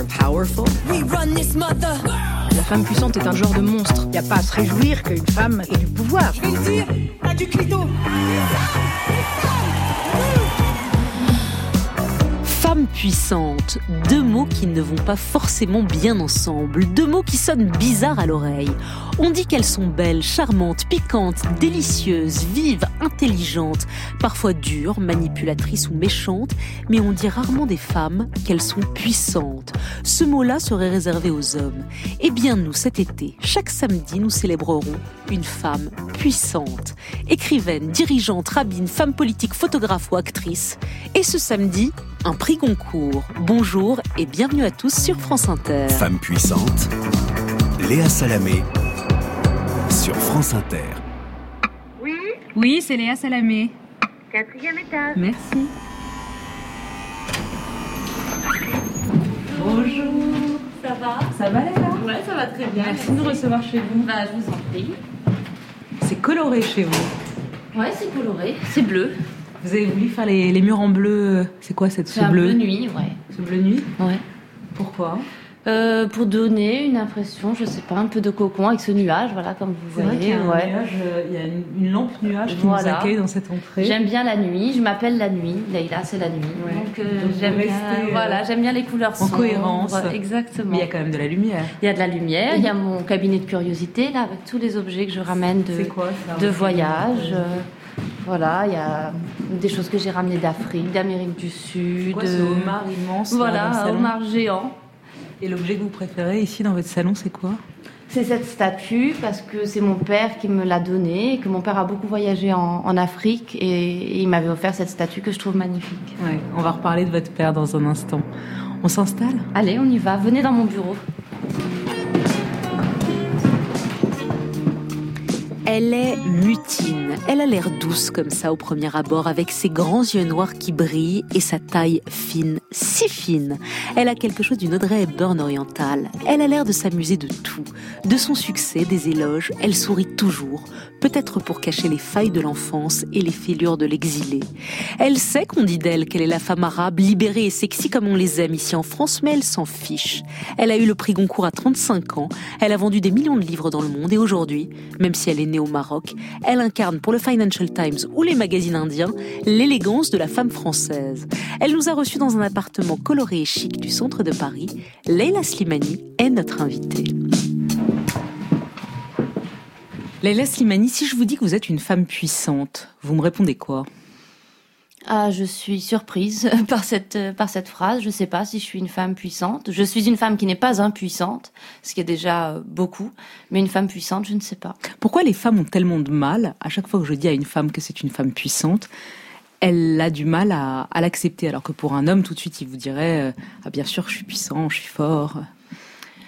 are powerful. We run this mother. La femme puissante est un genre de monstre. Il n'y a pas à se réjouir qu'une femme ait du pouvoir. Je vais le dire, à du clito. Femme puissante, deux mots qui ne vont pas forcément bien ensemble, deux mots qui sonnent bizarres à l'oreille. On dit qu'elles sont belles, charmantes, piquantes, délicieuses, vives, intelligentes, parfois dures, manipulatrices ou méchantes, mais on dit rarement des femmes qu'elles sont puissantes. Ce mot-là serait réservé aux hommes. Eh bien nous, cet été, chaque samedi, nous célébrerons une femme puissante. Écrivaine, dirigeante, rabbine, femme politique, photographe ou actrice. Et ce samedi, un prix Goncourt. Bonjour et bienvenue à tous sur France Inter. Femme puissante, Léa Salamé sur France Inter. Oui, Oui, c'est Léa Salamé. quatrième étage. Merci. Bonjour. Ça va? Ça va Léa? Ouais, ça va très bien. Merci de nous recevoir chez vous. Bah, je vous en prie. C'est coloré chez vous. Ouais, c'est coloré, c'est bleu. Vous avez voulu faire les, les murs en bleu. C'est quoi cette ce bleu bleu nuit, ouais. Ce bleu nuit Ouais. Pourquoi Euh, pour donner une impression, je sais pas, un peu de cocon avec ce nuage, voilà, comme vous C'est vrai qu'il y voyez. a un ouais. nuage, euh, il y a une, une lampe nuage qui Voilà. nous accueille dans cette entrée. J'aime bien la nuit, je m'appelle la nuit, Leïla c'est la nuit. Ouais. Donc, euh, j'aime bien, euh, voilà, j'aime bien les couleurs en sombres. cohérence. Exactement. Mais il y a quand même de la lumière. Il y a de la lumière, il y a mon cabinet de curiosité là avec tous les objets que je ramène de, quoi ça de voyage. euh, Voilà, il y a des choses que j'ai ramenées d'Afrique, d'Amérique du Sud. Quoi, ce homard immense Voilà, un homard géant. Et l'objet que vous préférez ici dans votre salon, c'est quoi? C'est cette statue parce que c'est mon père qui me l'a donnée et que mon père a beaucoup voyagé en, en Afrique et, et il m'avait offert cette statue que je trouve magnifique. Ouais, on va reparler de votre père dans un instant. On s'installe? Allez, on y va, venez dans mon bureau. Elle est mutine. Elle a l'air douce comme ça au premier abord, avec ses grands yeux noirs qui brillent et sa taille fine, si fine. Elle a quelque chose d'une Audrey Hepburn orientale. Elle a l'air de s'amuser de tout. De son succès, des éloges, elle sourit toujours. Peut-être pour cacher les failles de l'enfance et les fêlures de l'exilé. Elle sait qu'on dit d'elle qu'elle est la femme arabe, libérée et sexy comme on les aime ici en France, mais elle s'en fiche. Elle a eu le prix Goncourt à 35 ans. Elle a vendu des millions de livres dans le monde et aujourd'hui, même si elle est née au Maroc, elle incarne pour le Financial Times ou les magazines indiens l'élégance de la femme française. Elle nous a reçus dans un appartement coloré et chic du centre de Paris. Leila Slimani est notre invitée. Leila Slimani, si je vous dis que vous êtes une femme puissante, vous me répondez quoi? Ah, je suis surprise par cette, par cette phrase. Je sais pas si je suis une femme puissante. Je suis une femme qui n'est pas impuissante, ce qui est déjà euh, beaucoup. Mais une femme puissante, je ne sais pas. Pourquoi les femmes ont tellement de mal, à chaque fois que je dis à une femme que c'est une femme puissante, elle a du mal à, à l'accepter, alors que pour un homme, tout de suite, il vous dirait euh, Ah bien sûr, je suis puissant, je suis fort.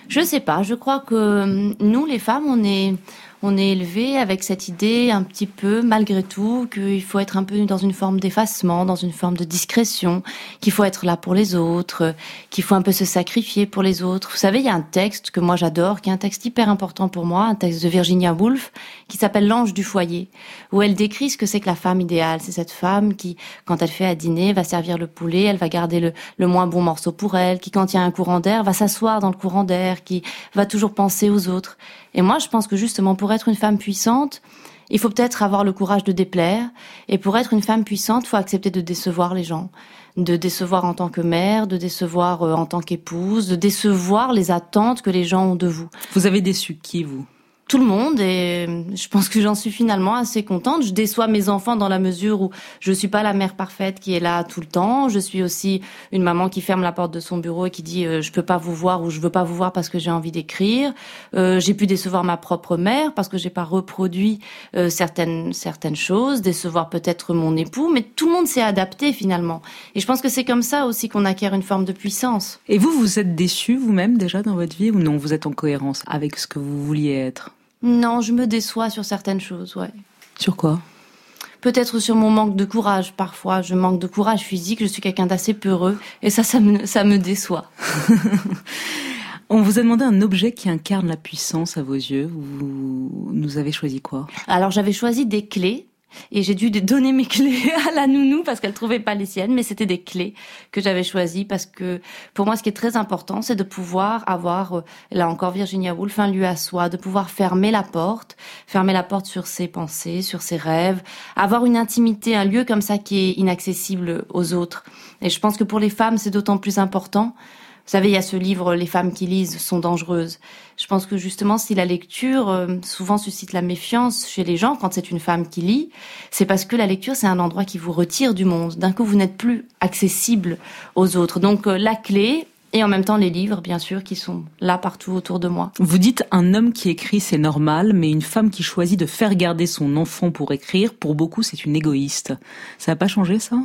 Je sais pas. Je crois que euh, nous, les femmes, on est, on est élevés avec cette idée un petit peu, malgré tout, qu'il faut être un peu dans une forme d'effacement, dans une forme de discrétion, qu'il faut être là pour les autres, qu'il faut un peu se sacrifier pour les autres. Vous savez, il y a un texte que moi j'adore, qui est un texte hyper important pour moi, un texte de Virginia Woolf, qui s'appelle L'ange du foyer, où elle décrit ce que c'est que la femme idéale. C'est cette femme qui, quand elle fait à dîner, va servir le poulet, elle va garder le, le moins bon morceau pour elle, qui, quand il y a un courant d'air, va s'asseoir dans le courant d'air, qui va toujours penser aux autres. Et moi, je pense que justement, pour être une femme puissante, il faut peut-être avoir le courage de déplaire. Et pour être une femme puissante, il faut accepter de décevoir les gens. De décevoir en tant que mère, de décevoir euh, en tant qu'épouse, de décevoir les attentes que les gens ont de vous. Vous avez déçu qui, vous? Tout le monde, et je pense que j'en suis finalement assez contente. Je déçois mes enfants dans la mesure où je suis pas la mère parfaite qui est là tout le temps. Je suis aussi une maman qui ferme la porte de son bureau et qui dit euh, je peux pas vous voir ou je veux pas vous voir parce que j'ai envie d'écrire. Euh, j'ai pu décevoir ma propre mère parce que j'ai pas reproduit euh, certaines certaines choses, décevoir peut-être mon époux, mais tout le monde s'est adapté finalement. Et je pense que c'est comme ça aussi qu'on acquiert une forme de puissance. Et vous, vous êtes déçu vous-même déjà dans votre vie ou non? Vous êtes en cohérence avec ce que vous vouliez être? Non, je me déçois sur certaines choses, ouais. Sur quoi? Peut-être sur mon manque de courage. Parfois, je manque de courage physique. Je suis quelqu'un d'assez peureux. Et ça, ça me, ça me déçoit. On vous a demandé un objet qui incarne la puissance à vos yeux. Vous nous avez choisi quoi? Alors, j'avais choisi des clés. Et j'ai dû donner mes clés à la nounou parce qu'elle trouvait pas les siennes, mais c'était des clés que j'avais choisies parce que pour moi, ce qui est très important, c'est de pouvoir avoir, euh, là encore Virginia Woolf, un lieu à soi, de pouvoir fermer la porte, fermer la porte sur ses pensées, sur ses rêves, avoir une intimité, un lieu comme ça qui est inaccessible aux autres. Et je pense que pour les femmes, c'est d'autant plus important vous savez, il y a ce livre Les femmes qui lisent sont dangereuses. Je pense que justement, si la lecture euh, souvent suscite la méfiance chez les gens quand c'est une femme qui lit, c'est parce que la lecture, c'est un endroit qui vous retire du monde. D'un coup, vous n'êtes plus accessible aux autres. Donc euh, la clé, et en même temps les livres, bien sûr, qui sont là partout autour de moi. Vous dites un homme qui écrit, c'est normal, mais une femme qui choisit de faire garder son enfant pour écrire, pour beaucoup, c'est une égoïste. Ça n'a pas changé ça?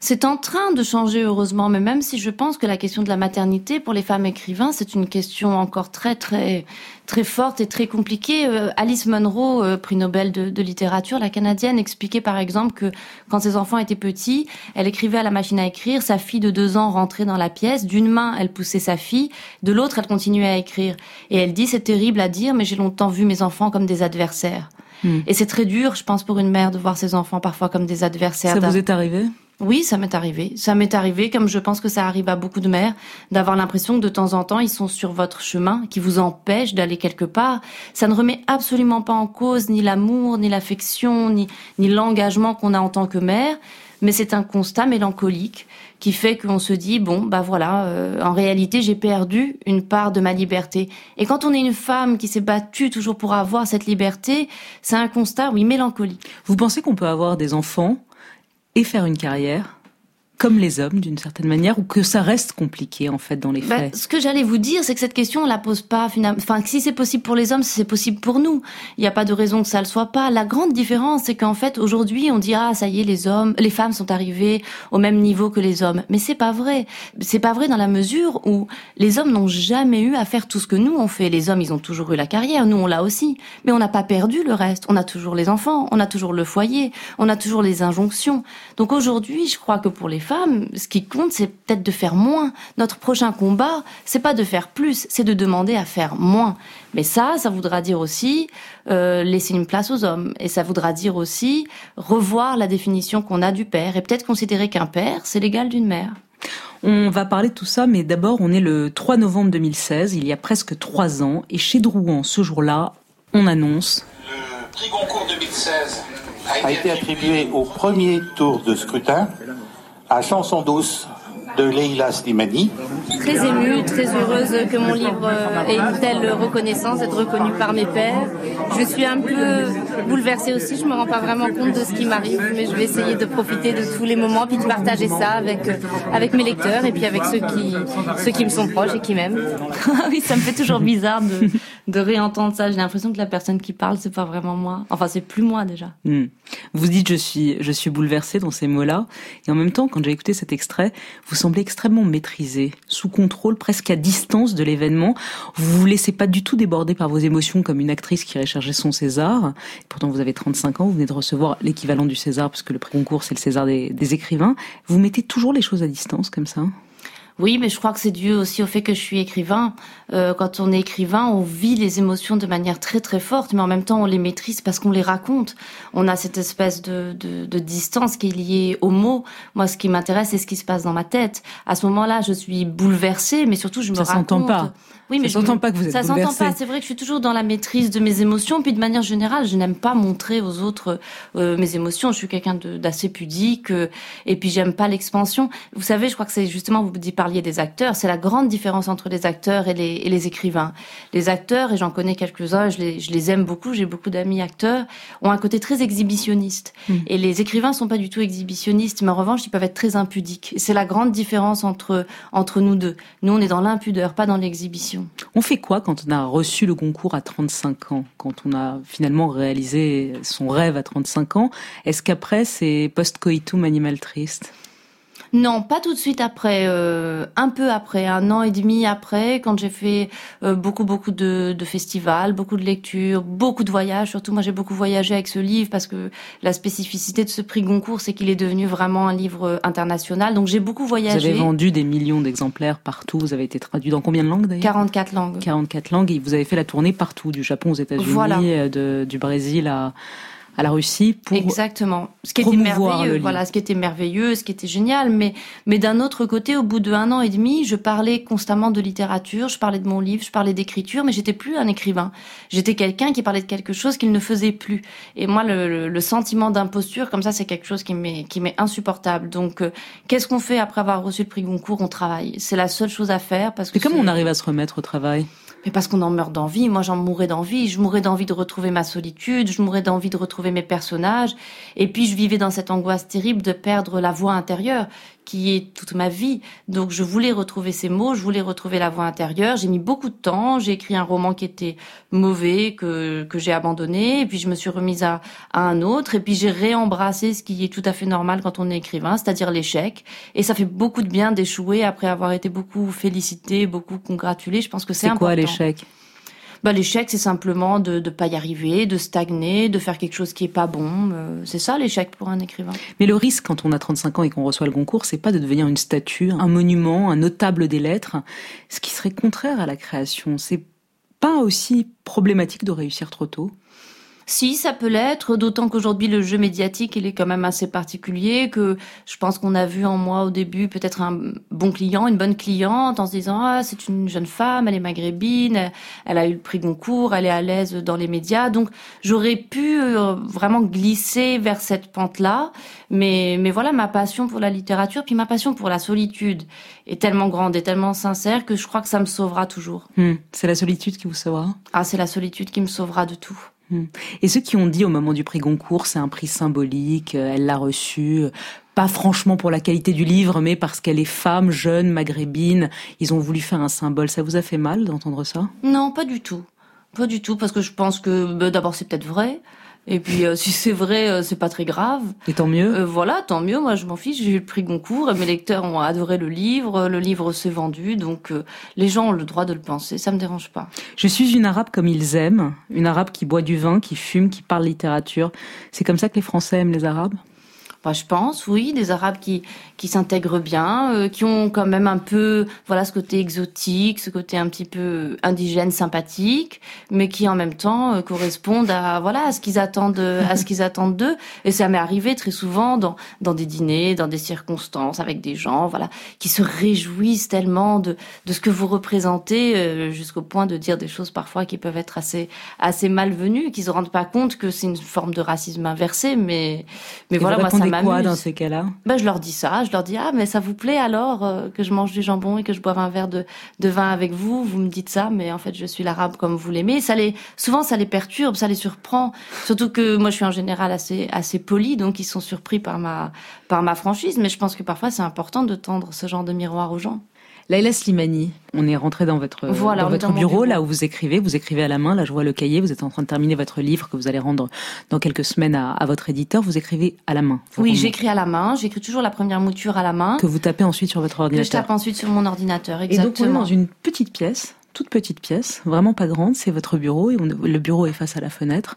C'est en train de changer heureusement, mais même si je pense que la question de la maternité pour les femmes écrivains, c'est une question encore très très très forte et très compliquée. Euh, Alice Munro, euh, prix Nobel de, littérature, la canadienne, expliquait par exemple que quand ses enfants étaient petits, elle écrivait à la machine à écrire, sa fille de deux ans rentrait dans la pièce, d'une main elle poussait sa fille, de l'autre elle continuait à écrire. Et elle dit c'est terrible à dire, mais j'ai longtemps vu mes enfants comme des adversaires. Hmm. Et c'est très dur, je pense, pour une mère de voir ses enfants parfois comme des adversaires. Ça vous est arrivé? Oui, ça m'est arrivé. Ça m'est arrivé, comme je pense que ça arrive à beaucoup de mères, d'avoir l'impression que de temps en temps, ils sont sur votre chemin, qui vous empêchent d'aller quelque part. Ça ne remet absolument pas en cause ni l'amour, ni l'affection, ni, ni l'engagement qu'on a en tant que mère, mais c'est un constat mélancolique qui fait qu'on se dit bon bah voilà euh, en réalité j'ai perdu une part de ma liberté et quand on est une femme qui s'est battue toujours pour avoir cette liberté c'est un constat oui mélancolique vous pensez qu'on peut avoir des enfants et faire une carrière comme les hommes d'une certaine manière ou que ça reste compliqué en fait dans les bah, faits Ce que j'allais vous dire, c'est que cette question on la pose pas finalement. Enfin, si c'est possible pour les hommes, c'est possible pour nous. Il n'y a pas de raison que ça le soit pas. La grande différence, c'est qu'en fait aujourd'hui on dit ah ça y est les hommes, les femmes sont arrivées au même niveau que les hommes. Mais c'est pas vrai. C'est pas vrai dans la mesure où les hommes n'ont jamais eu à faire tout ce que nous on fait. Les hommes ils ont toujours eu la carrière, nous on l'a aussi. Mais on n'a pas perdu le reste. On a toujours les enfants, on a toujours le foyer, on a toujours les injonctions. Donc aujourd'hui, je crois que pour les femmes, ce qui compte, c'est peut-être de faire moins. Notre prochain combat, c'est pas de faire plus, c'est de demander à faire moins. Mais ça, ça voudra dire aussi euh, laisser une place aux hommes. Et ça voudra dire aussi revoir la définition qu'on a du père et peut-être considérer qu'un père, c'est l'égal d'une mère. On va parler de tout ça, mais d'abord, on est le 3 novembre 2016, il y a presque trois ans, et chez Drouan, ce jour-là, on annonce... Le prix Goncourt 2016 a été attribué au premier tour de scrutin à Chanson douce de Leila Slimani. Très émue, très heureuse que mon livre ait une telle reconnaissance, d'être reconnu par mes pairs. Je suis un peu bouleversée aussi, je me rends pas vraiment compte de ce qui m'arrive, mais je vais essayer de profiter de tous les moments, puis de partager ça avec, avec mes lecteurs et puis avec ceux qui, ceux qui me sont proches et qui m'aiment. oui, ça me fait toujours bizarre de, de réentendre ça. J'ai l'impression que la personne qui parle, c'est pas vraiment moi. Enfin, c'est plus moi déjà. Hmm. Vous dites je suis, je suis bouleversée dans ces mots-là, et en même temps, quand j'ai écouté cet extrait, vous semblez extrêmement maîtrisé, sous contrôle, presque à distance de l'événement. Vous vous laissez pas du tout déborder par vos émotions comme une actrice qui irait chercher son César. Pourtant, vous avez 35 ans, vous venez de recevoir l'équivalent du César, puisque le prix concours, c'est le César des écrivains. Vous mettez toujours les choses à distance comme ça? Oui, mais je crois que c'est dû aussi au fait que je suis écrivain. Euh, quand on est écrivain, on vit les émotions de manière très très forte, mais en même temps on les maîtrise parce qu'on les raconte. On a cette espèce de, de, de distance qui est liée aux mots. Moi, ce qui m'intéresse, c'est ce qui se passe dans ma tête. À ce moment-là, je suis bouleversée, mais surtout je me ça s'entend pas. Oui, mais ça s'entend pas que vous êtes Ça s'entend pas. C'est vrai que je suis toujours dans la maîtrise de mes émotions. Puis de manière générale, je n'aime pas montrer aux autres euh, mes émotions. Je suis quelqu'un d'assez pudique. Euh, et puis j'aime pas l'expansion. Vous savez, je crois que c'est justement vous parliez des acteurs. C'est la grande différence entre les acteurs et les, et les écrivains. Les acteurs, et j'en connais quelques-uns, je les, je les aime beaucoup. J'ai beaucoup d'amis acteurs, ont un côté très exhibitionniste. Hmm. Et les écrivains sont pas du tout exhibitionnistes, mais en revanche, ils peuvent être très impudiques. C'est la grande différence entre entre nous deux. Nous, on est dans l'impudeur, pas dans l'exhibition. On fait quoi quand on a reçu le concours à 35 ans, quand on a finalement réalisé son rêve à 35 ans? Est-ce qu'après c'est post-coitum animal triste? Non, pas tout de suite après, euh, un peu après, un an et demi après, quand j'ai fait euh, beaucoup beaucoup de, de, festivals, beaucoup de lectures, beaucoup de voyages. Surtout, moi, j'ai beaucoup voyagé avec ce livre parce que la spécificité de ce prix Goncourt, c'est qu'il est devenu vraiment un livre international. Donc, j'ai beaucoup voyagé. Vous avez vendu des millions d'exemplaires partout. Vous avez été traduit dans combien de langues d'ailleurs? 44 langues. 44 langues et vous avez fait la tournée partout, du Japon aux États-Unis, euh, du Brésil à à la Russie pour exactement. Ce qui était merveilleux voilà ce qui était merveilleux ce qui était génial. Mais mais d'un autre côté au bout de un an et demi je parlais constamment de littérature je parlais de mon livre je parlais d'écriture mais j'étais plus un écrivain. J'étais quelqu'un qui parlait de quelque chose qu'il ne faisait plus. Et moi le, le, sentiment d'imposture comme ça c'est quelque chose qui m'est qui m'est insupportable. Donc euh, qu'est-ce qu'on fait après avoir reçu le prix Goncourt? On travaille. C'est la seule chose à faire parce que mais comment on arrive à se remettre au travail? Mais parce qu'on en meurt d'envie. Moi, j'en mourrais d'envie. Je mourrais d'envie de retrouver ma solitude. Je mourrais d'envie de retrouver mes personnages. Et puis, je vivais dans cette angoisse terrible de perdre la voix intérieure qui est toute ma vie. Donc je voulais retrouver ces mots, je voulais retrouver la voix intérieure. J'ai mis beaucoup de temps, j'ai écrit un roman qui était mauvais, que, que j'ai abandonné, et puis je me suis remise à, à un autre, et puis j'ai réembrassé ce qui est tout à fait normal quand on est écrivain, c'est-à-dire l'échec. Et ça fait beaucoup de bien d'échouer après avoir été beaucoup félicité, beaucoup congratulé. Je pense que c'est important. C'est quoi l'échec? Bah, l'échec, c'est simplement de ne pas y arriver, de stagner, de faire quelque chose qui est pas bon. Euh, c'est ça l'échec pour un écrivain. Mais le risque quand on a 35 ans et qu'on reçoit le concours, c'est pas de devenir une statue, un monument, un notable des lettres, ce qui serait contraire à la création. C'est pas aussi problématique de réussir trop tôt si, ça peut l'être, d'autant qu'aujourd'hui le jeu médiatique, il est quand même assez particulier, que je pense qu'on a vu en moi au début peut-être un bon client, une bonne cliente, en se disant ah c'est une jeune femme, elle est maghrébine, elle a eu le prix Goncourt, elle est à l'aise dans les médias, donc j'aurais pu euh, vraiment glisser vers cette pente-là, mais mais voilà ma passion pour la littérature, puis ma passion pour la solitude est tellement grande et tellement sincère que je crois que ça me sauvera toujours. Hmm. c'est la solitude qui vous sauvera? Ah c'est la solitude qui me sauvera de tout. Hmm. Et ceux qui ont dit au moment du prix Goncourt, c'est un prix symbolique, euh, elle l'a reçu, euh, pas franchement pour la qualité du livre, mais parce qu'elle est femme, jeune, maghrébine, ils ont voulu faire un symbole. Ça vous a fait mal d'entendre ça? Non, pas du tout. Pas du tout, parce que je pense que bah, d'abord c'est peut-être vrai. Et puis euh, si c'est vrai, euh, c'est pas très grave. Et tant mieux. Euh, voilà, tant mieux. Moi, je m'en fiche. J'ai eu le prix Goncourt. Et mes lecteurs ont adoré le livre. Le livre s'est vendu, donc les gens ont le droit de le penser. Ça me dérange pas. Je suis une arabe comme ils aiment, une arabe qui boit du vin, qui fume, qui parle littérature. C'est comme ça que les Français aiment les Arabes? Bah, je pense, oui, des Arabes qui qui s'intègrent bien, euh, qui ont quand même un peu, voilà, ce côté exotique, ce côté un petit peu indigène, sympathique, mais qui en même temps euh, correspondent à, voilà, à ce qu'ils attendent, à ce qu'ils attendent d'eux. Et ça m'est arrivé très souvent dans dans des dîners, dans des circonstances avec des gens, voilà, qui se réjouissent tellement de de ce que vous représentez, euh, jusqu'au point de dire des choses parfois qui peuvent être assez assez malvenues, qu'ils se rendent pas compte que c'est une forme de racisme inversé, mais mais voilà, moi ça quoi dans ces cas-là? Ben, Je leur dis ça, je leur dis ah mais ça vous plaît alors euh, que je mange du jambon et que je boive un verre de, de vin avec vous, vous me dites ça, mais en fait je suis l'arabe comme vous l'aimez. Ça les souvent ça les perturbe, ça les surprend, surtout que moi je suis en général assez assez poli, donc ils sont surpris par ma par ma franchise, mais je pense que parfois c'est important de tendre ce genre de miroir aux gens. Laila Slimani, on est rentré dans votre, dans votre bureau, là où vous écrivez. Vous écrivez à la main. Là, je vois le cahier. Vous êtes en train de terminer votre livre que vous allez rendre dans quelques semaines à, à votre éditeur. Vous écrivez à la main. Oui, j'écris à la main. J'écris toujours la première mouture à la main. Que vous tapez ensuite sur votre ordinateur. Que je tape ensuite sur mon ordinateur, exactement. Et donc, on est dans une petite pièce, toute petite pièce, vraiment pas grande. C'est votre bureau et le bureau est face à la fenêtre.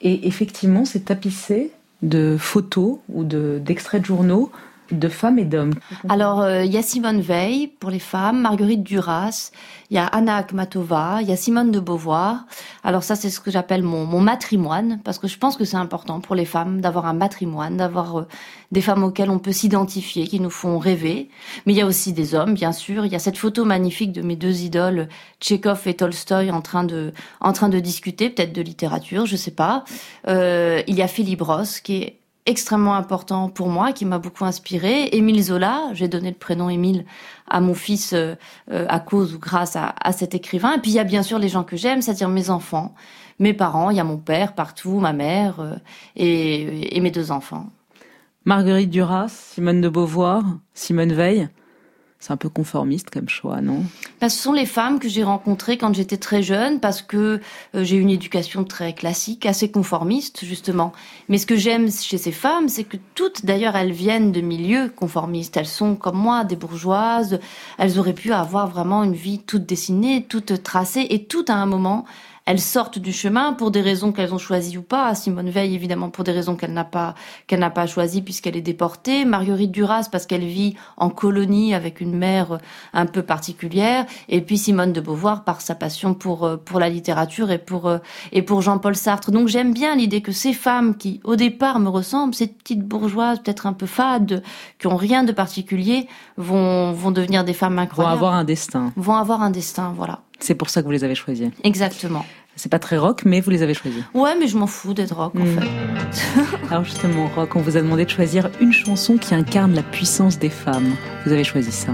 Et effectivement, c'est tapissé de photos ou d'extraits de journaux de femmes et d'hommes Alors, euh, il y a Simone Veil pour les femmes, Marguerite Duras, il y a Anna Akhmatova, il y a Simone de Beauvoir. Alors ça, c'est ce que j'appelle mon, mon matrimoine, parce que je pense que c'est important pour les femmes d'avoir un matrimoine, d'avoir euh, des femmes auxquelles on peut s'identifier, qui nous font rêver. Mais il y a aussi des hommes, bien sûr. Il y a cette photo magnifique de mes deux idoles, Tchekhov et Tolstoï, en train de, en train de discuter, peut-être de littérature, je sais pas. Euh, il y a Philippe Ross, qui est extrêmement important pour moi, qui m'a beaucoup inspiré. Émile Zola, j'ai donné le prénom Émile à mon fils euh, euh, à cause ou grâce à, cet écrivain. Et puis il y a bien sûr les gens que j'aime, c'est-à-dire mes enfants, mes parents, il y a mon père partout, ma mère euh, et, et mes deux enfants. Marguerite Duras, Simone de Beauvoir, Simone Veil. C'est un peu conformiste comme choix, non? Bah, Ce sont les femmes que j'ai rencontrées quand j'étais très jeune parce que euh, j'ai une éducation très classique, assez conformiste justement. Mais ce que j'aime chez ces femmes, c'est que toutes, d'ailleurs, elles viennent de milieux conformistes. Elles sont comme moi, des bourgeoises. Elles auraient pu avoir vraiment une vie toute dessinée, toute tracée et tout à un moment elles sortent du chemin pour des raisons qu'elles ont choisies ou pas. Simone Veil, évidemment, pour des raisons qu'elle n'a pas qu'elle n'a pas choisies puisqu'elle est déportée. Marguerite Duras parce qu'elle vit en colonie avec une mère un peu particulière. Et puis Simone de Beauvoir par sa passion pour euh, pour la littérature et pour euh, et pour Jean-Paul Sartre. Donc j'aime bien l'idée que ces femmes qui au départ me ressemblent, ces petites bourgeoises peut-être un peu fades, qui ont rien de particulier, vont vont devenir des femmes incroyables. Vont avoir un destin. Vont avoir un destin, voilà. C'est pour ça que vous les avez choisies. Exactement. C'est pas très rock, mais vous les avez choisis. Ouais, mais je m'en fous d'être rock, en Mm. fait. Alors justement, rock, on vous a demandé de choisir une chanson qui incarne la puissance des femmes. Vous avez choisi ça.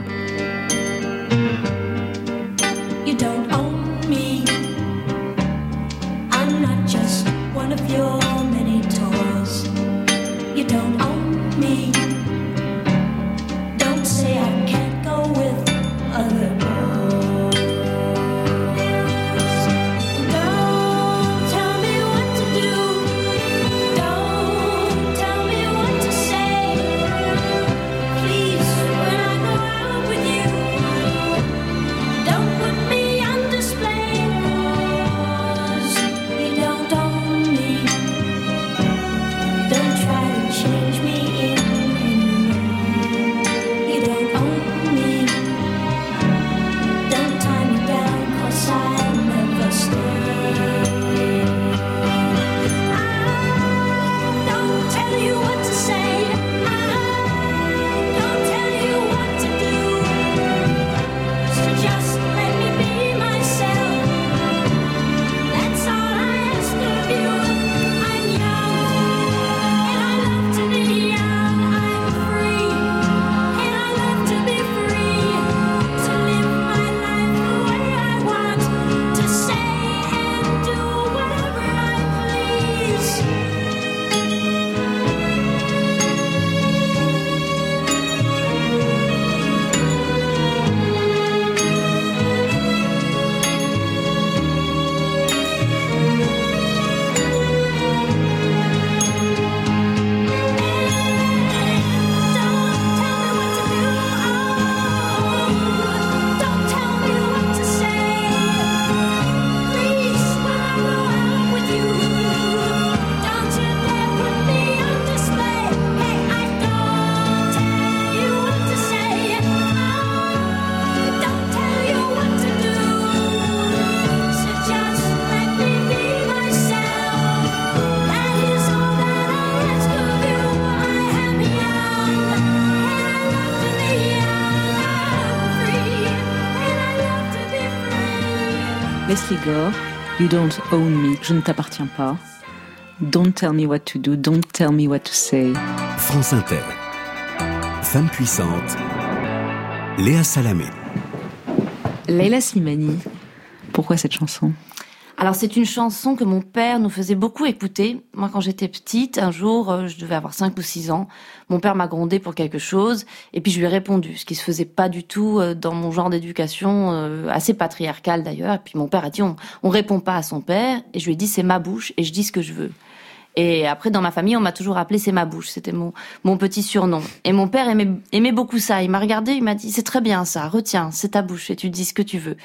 You Don't Own Me, je ne t'appartiens pas. Don't tell me what to do, don't tell me what to say. France Inter. Femme puissante. Léa Salamé. Leila Slimani, pourquoi cette chanson? Alors c'est une chanson que mon père nous faisait beaucoup écouter. Moi quand j'étais petite, un jour, euh, je devais avoir 5 ou 6 ans, mon père m'a grondé pour quelque chose et puis je lui ai répondu, ce qui se faisait pas du tout euh, dans mon genre d'éducation, euh, assez patriarcal d'ailleurs. Et puis mon père a dit on, on répond pas à son père et je lui ai dit c'est ma bouche et je dis ce que je veux. Et après, dans ma famille, on m'a toujours appelé c'est ma bouche. C'était mon, mon petit surnom. Et mon père aimait, aimait beaucoup ça. Il m'a regardé, il m'a dit c'est très bien ça, retiens, c'est ta bouche et tu dis ce que tu veux.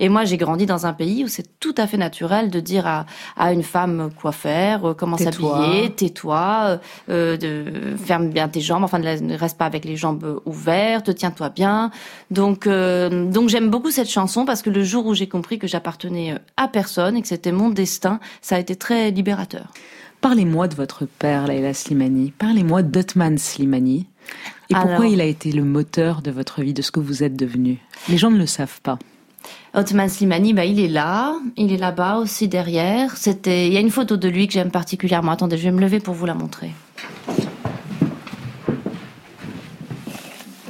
Et moi, j'ai grandi dans un pays où c'est tout à fait naturel de dire à, à une femme quoi faire, euh, comment s'habiller, tais-toi, euh, de ferme bien tes jambes, enfin ne reste pas avec les jambes ouvertes, tiens-toi bien. Donc, euh, donc j'aime beaucoup cette chanson parce que le jour où j'ai compris que j'appartenais euh, à personne et que c'était mon destin, ça a été très libérateur. Parlez-moi de votre père, Leila Slimani. Parlez-moi d'Otman Slimani. Et pourquoi il a été le moteur de votre vie, de ce que vous êtes devenu? Les gens ne le savent pas. Otman Slimani, bah, il est là, il est là-bas aussi derrière. C'était, il y a une photo de lui que j'aime particulièrement. Attendez, je vais me lever pour vous la montrer.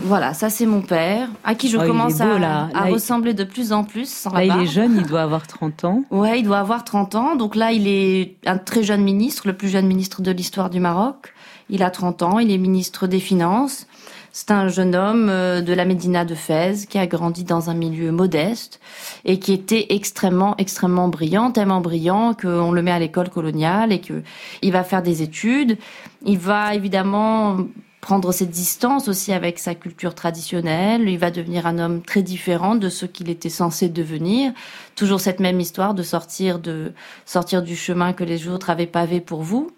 Voilà, ça c'est mon père, à qui je Oh, commence beau, à, là. à Là, il- ressembler de plus en plus Là, il est jeune, il doit avoir 30 ans. Ouais, il doit avoir 30 ans. Donc là, il est un très jeune ministre, le plus jeune ministre de l'histoire du Maroc. Il a 30 ans, il est ministre des Finances. C'est un jeune homme euh, de la Médina de Fès qui a grandi dans un milieu modeste et qui était extrêmement, extrêmement brillant, tellement brillant qu'on le met à l'école coloniale et que il va faire des études. Il va évidemment prendre cette distance aussi avec sa culture traditionnelle. Il va devenir un homme très différent de ce qu'il était censé devenir. Toujours cette même histoire de sortir de sortir du chemin que les autres avaient pavé pour vous.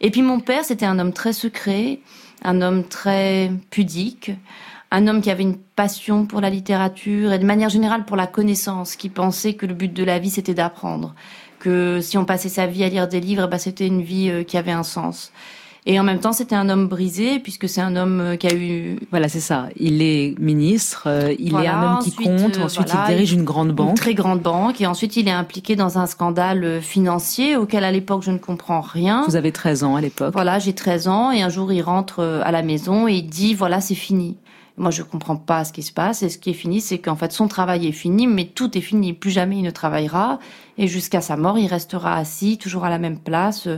Et puis mon père, c'était un homme très secret, un homme très pudique, un homme qui avait une passion pour la littérature et de manière générale pour la connaissance, qui pensait que le but de la vie c'était d'apprendre, que si on passait sa vie à lire des livres, bah, c'était une vie euh, qui avait un sens. Et en même temps, c'était un homme brisé, puisque c'est un homme euh, qui a eu... Voilà, c'est ça. Il est ministre, euh, il Voilà, est un homme qui ensuite, compte, euh, ensuite voilà, il dirige une grande Une banque. très grande banque. Et ensuite, il est impliqué dans un scandale financier auquel, à l'époque, je ne comprends rien. Vous avez 13 ans à l'époque. Voilà, j'ai 13 ans et un jour il rentre à la maison et il dit voilà, c'est fini. Moi, je comprends pas ce qui se passe et ce qui est fini, c'est qu'en fait son travail est fini, mais tout est fini. Plus jamais il ne travaillera et jusqu'à sa mort, il restera assis toujours à la même place.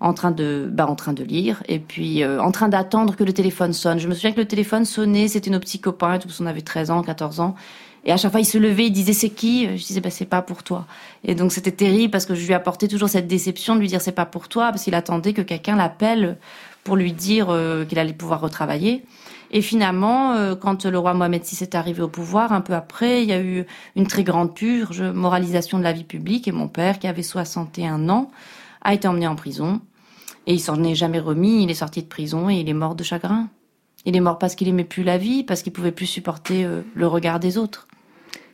En train de bah, en train de lire et puis euh, en train d'attendre que le téléphone sonne. Je me souviens que le téléphone sonnait, c'était nos petits copains et qu'on avait 13 ans, 14 ans. Et à chaque fois, il se levait, il disait c'est qui? Je disais bah c'est pas pour toi. Et donc c'était terrible parce que je lui apportais toujours cette déception de lui dire c'est pas pour toi parce qu'il attendait que quelqu'un l'appelle pour lui dire euh, qu'il allait pouvoir retravailler. Et finalement, euh, quand le roi Mohamed VI est arrivé au pouvoir, un peu après, il y a eu une très grande purge, moralisation de la vie publique, et mon père, qui avait 61 ans, a été emmené en prison. Et il s'en est jamais remis, il est sorti de prison et il est mort de chagrin. Il est mort parce qu'il aimait plus la vie, parce qu'il pouvait plus supporter euh, le regard des autres.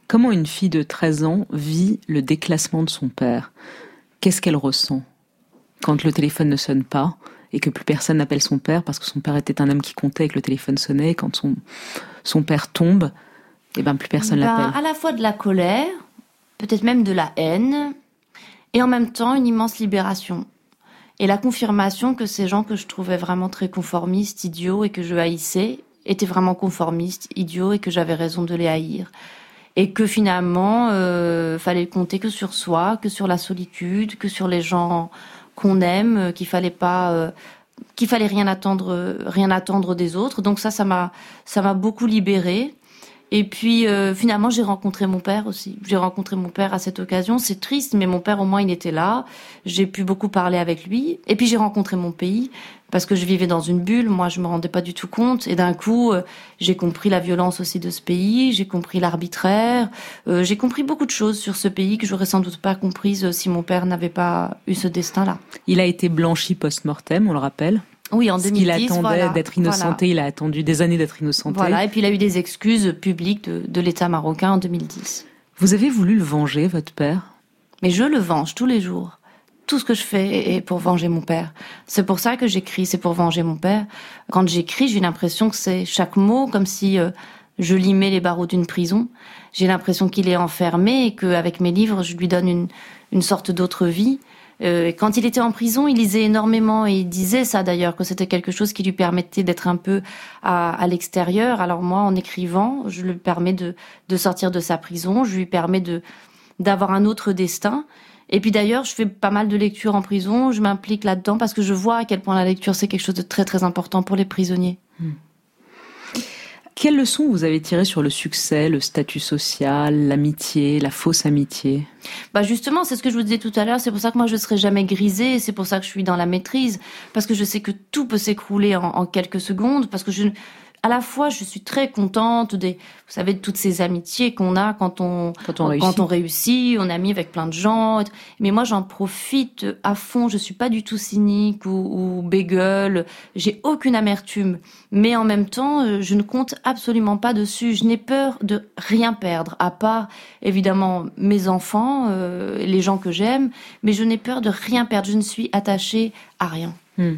Comment une fille de 13 ans vit le déclassement de son père? Qu'est-ce qu'elle ressent quand le téléphone ne sonne pas et que plus personne n'appelle son père parce que son père était un homme qui comptait et que le téléphone sonnait? Quand son, son père tombe, et ben plus personne Ben, l'appelle. à la fois de la colère, peut-être même de la haine, et en même temps une immense libération. Et la confirmation que ces gens que je trouvais vraiment très conformistes, idiots et que je haïssais, étaient vraiment conformistes, idiots et que j'avais raison de les haïr. Et que finalement, euh, fallait compter que sur soi, que sur la solitude, que sur les gens qu'on aime, euh, qu'il fallait pas, euh, qu'il fallait rien attendre, euh, rien attendre des autres. Donc ça, ça m'a, ça m'a beaucoup libérée. Et puis euh, finalement, j'ai rencontré mon père aussi. J'ai rencontré mon père à cette occasion. C'est triste, mais mon père au moins il était là. J'ai pu beaucoup parler avec lui. Et puis j'ai rencontré mon pays parce que je vivais dans une bulle. Moi, je me rendais pas du tout compte. Et d'un coup, euh, j'ai compris la violence aussi de ce pays. J'ai compris l'arbitraire. Euh, j'ai compris beaucoup de choses sur ce pays que j'aurais sans doute pas comprises si mon père n'avait pas eu ce destin-là. Il a été blanchi post-mortem, on le rappelle. Oui, en Parce 2010, qu'il attendait voilà. d'être Voilà. innocenté, il a attendu des années d'être innocenté. Voilà. Et puis il a eu des excuses publiques de, de l'État marocain en 2010. Vous avez voulu le venger, votre père? Mais je le venge tous les jours. Tout ce que je fais est pour venger mon père. C'est pour ça que j'écris, c'est pour venger mon père. Quand j'écris, j'ai l'impression que c'est chaque mot comme si euh, je limais les barreaux d'une prison. J'ai l'impression qu'il est enfermé et qu'avec mes livres, je lui donne une, une sorte d'autre vie. Euh, quand il était en prison, il lisait énormément et il disait ça d'ailleurs, que c'était quelque chose qui lui permettait d'être un peu à, l'extérieur. Alors moi, en écrivant, je lui permets de, sortir de sa prison, je lui permets d'avoir un autre destin. Et puis d'ailleurs, je fais pas mal de lectures en prison, je m'implique là-dedans parce que je vois à quel point la lecture c'est quelque chose de très très important pour les prisonniers. Quelles leçons vous avez tirées sur le succès, le statut social, l'amitié, la fausse amitié? Bah justement, c'est ce que je vous disais tout à l'heure, c'est pour ça que moi je serai jamais grisée, c'est pour ça que je suis dans la maîtrise, parce que je sais que tout peut s'écrouler en, en quelques secondes, parce que je, à la fois je suis très contente des, vous savez, de toutes ces amitiés qu'on a quand on, Quand on réussit. quand on réussit, on est ami avec plein de gens, mais moi j'en profite à fond, je suis pas du tout cynique ou, ou bégueule, j'ai aucune amertume, mais en même temps euh, je ne compte absolument pas dessus, je n'ai peur de rien perdre, à part évidemment mes enfants, euh, les gens que j'aime, mais je n'ai peur de rien perdre, je ne suis attachée à rien. Hmm.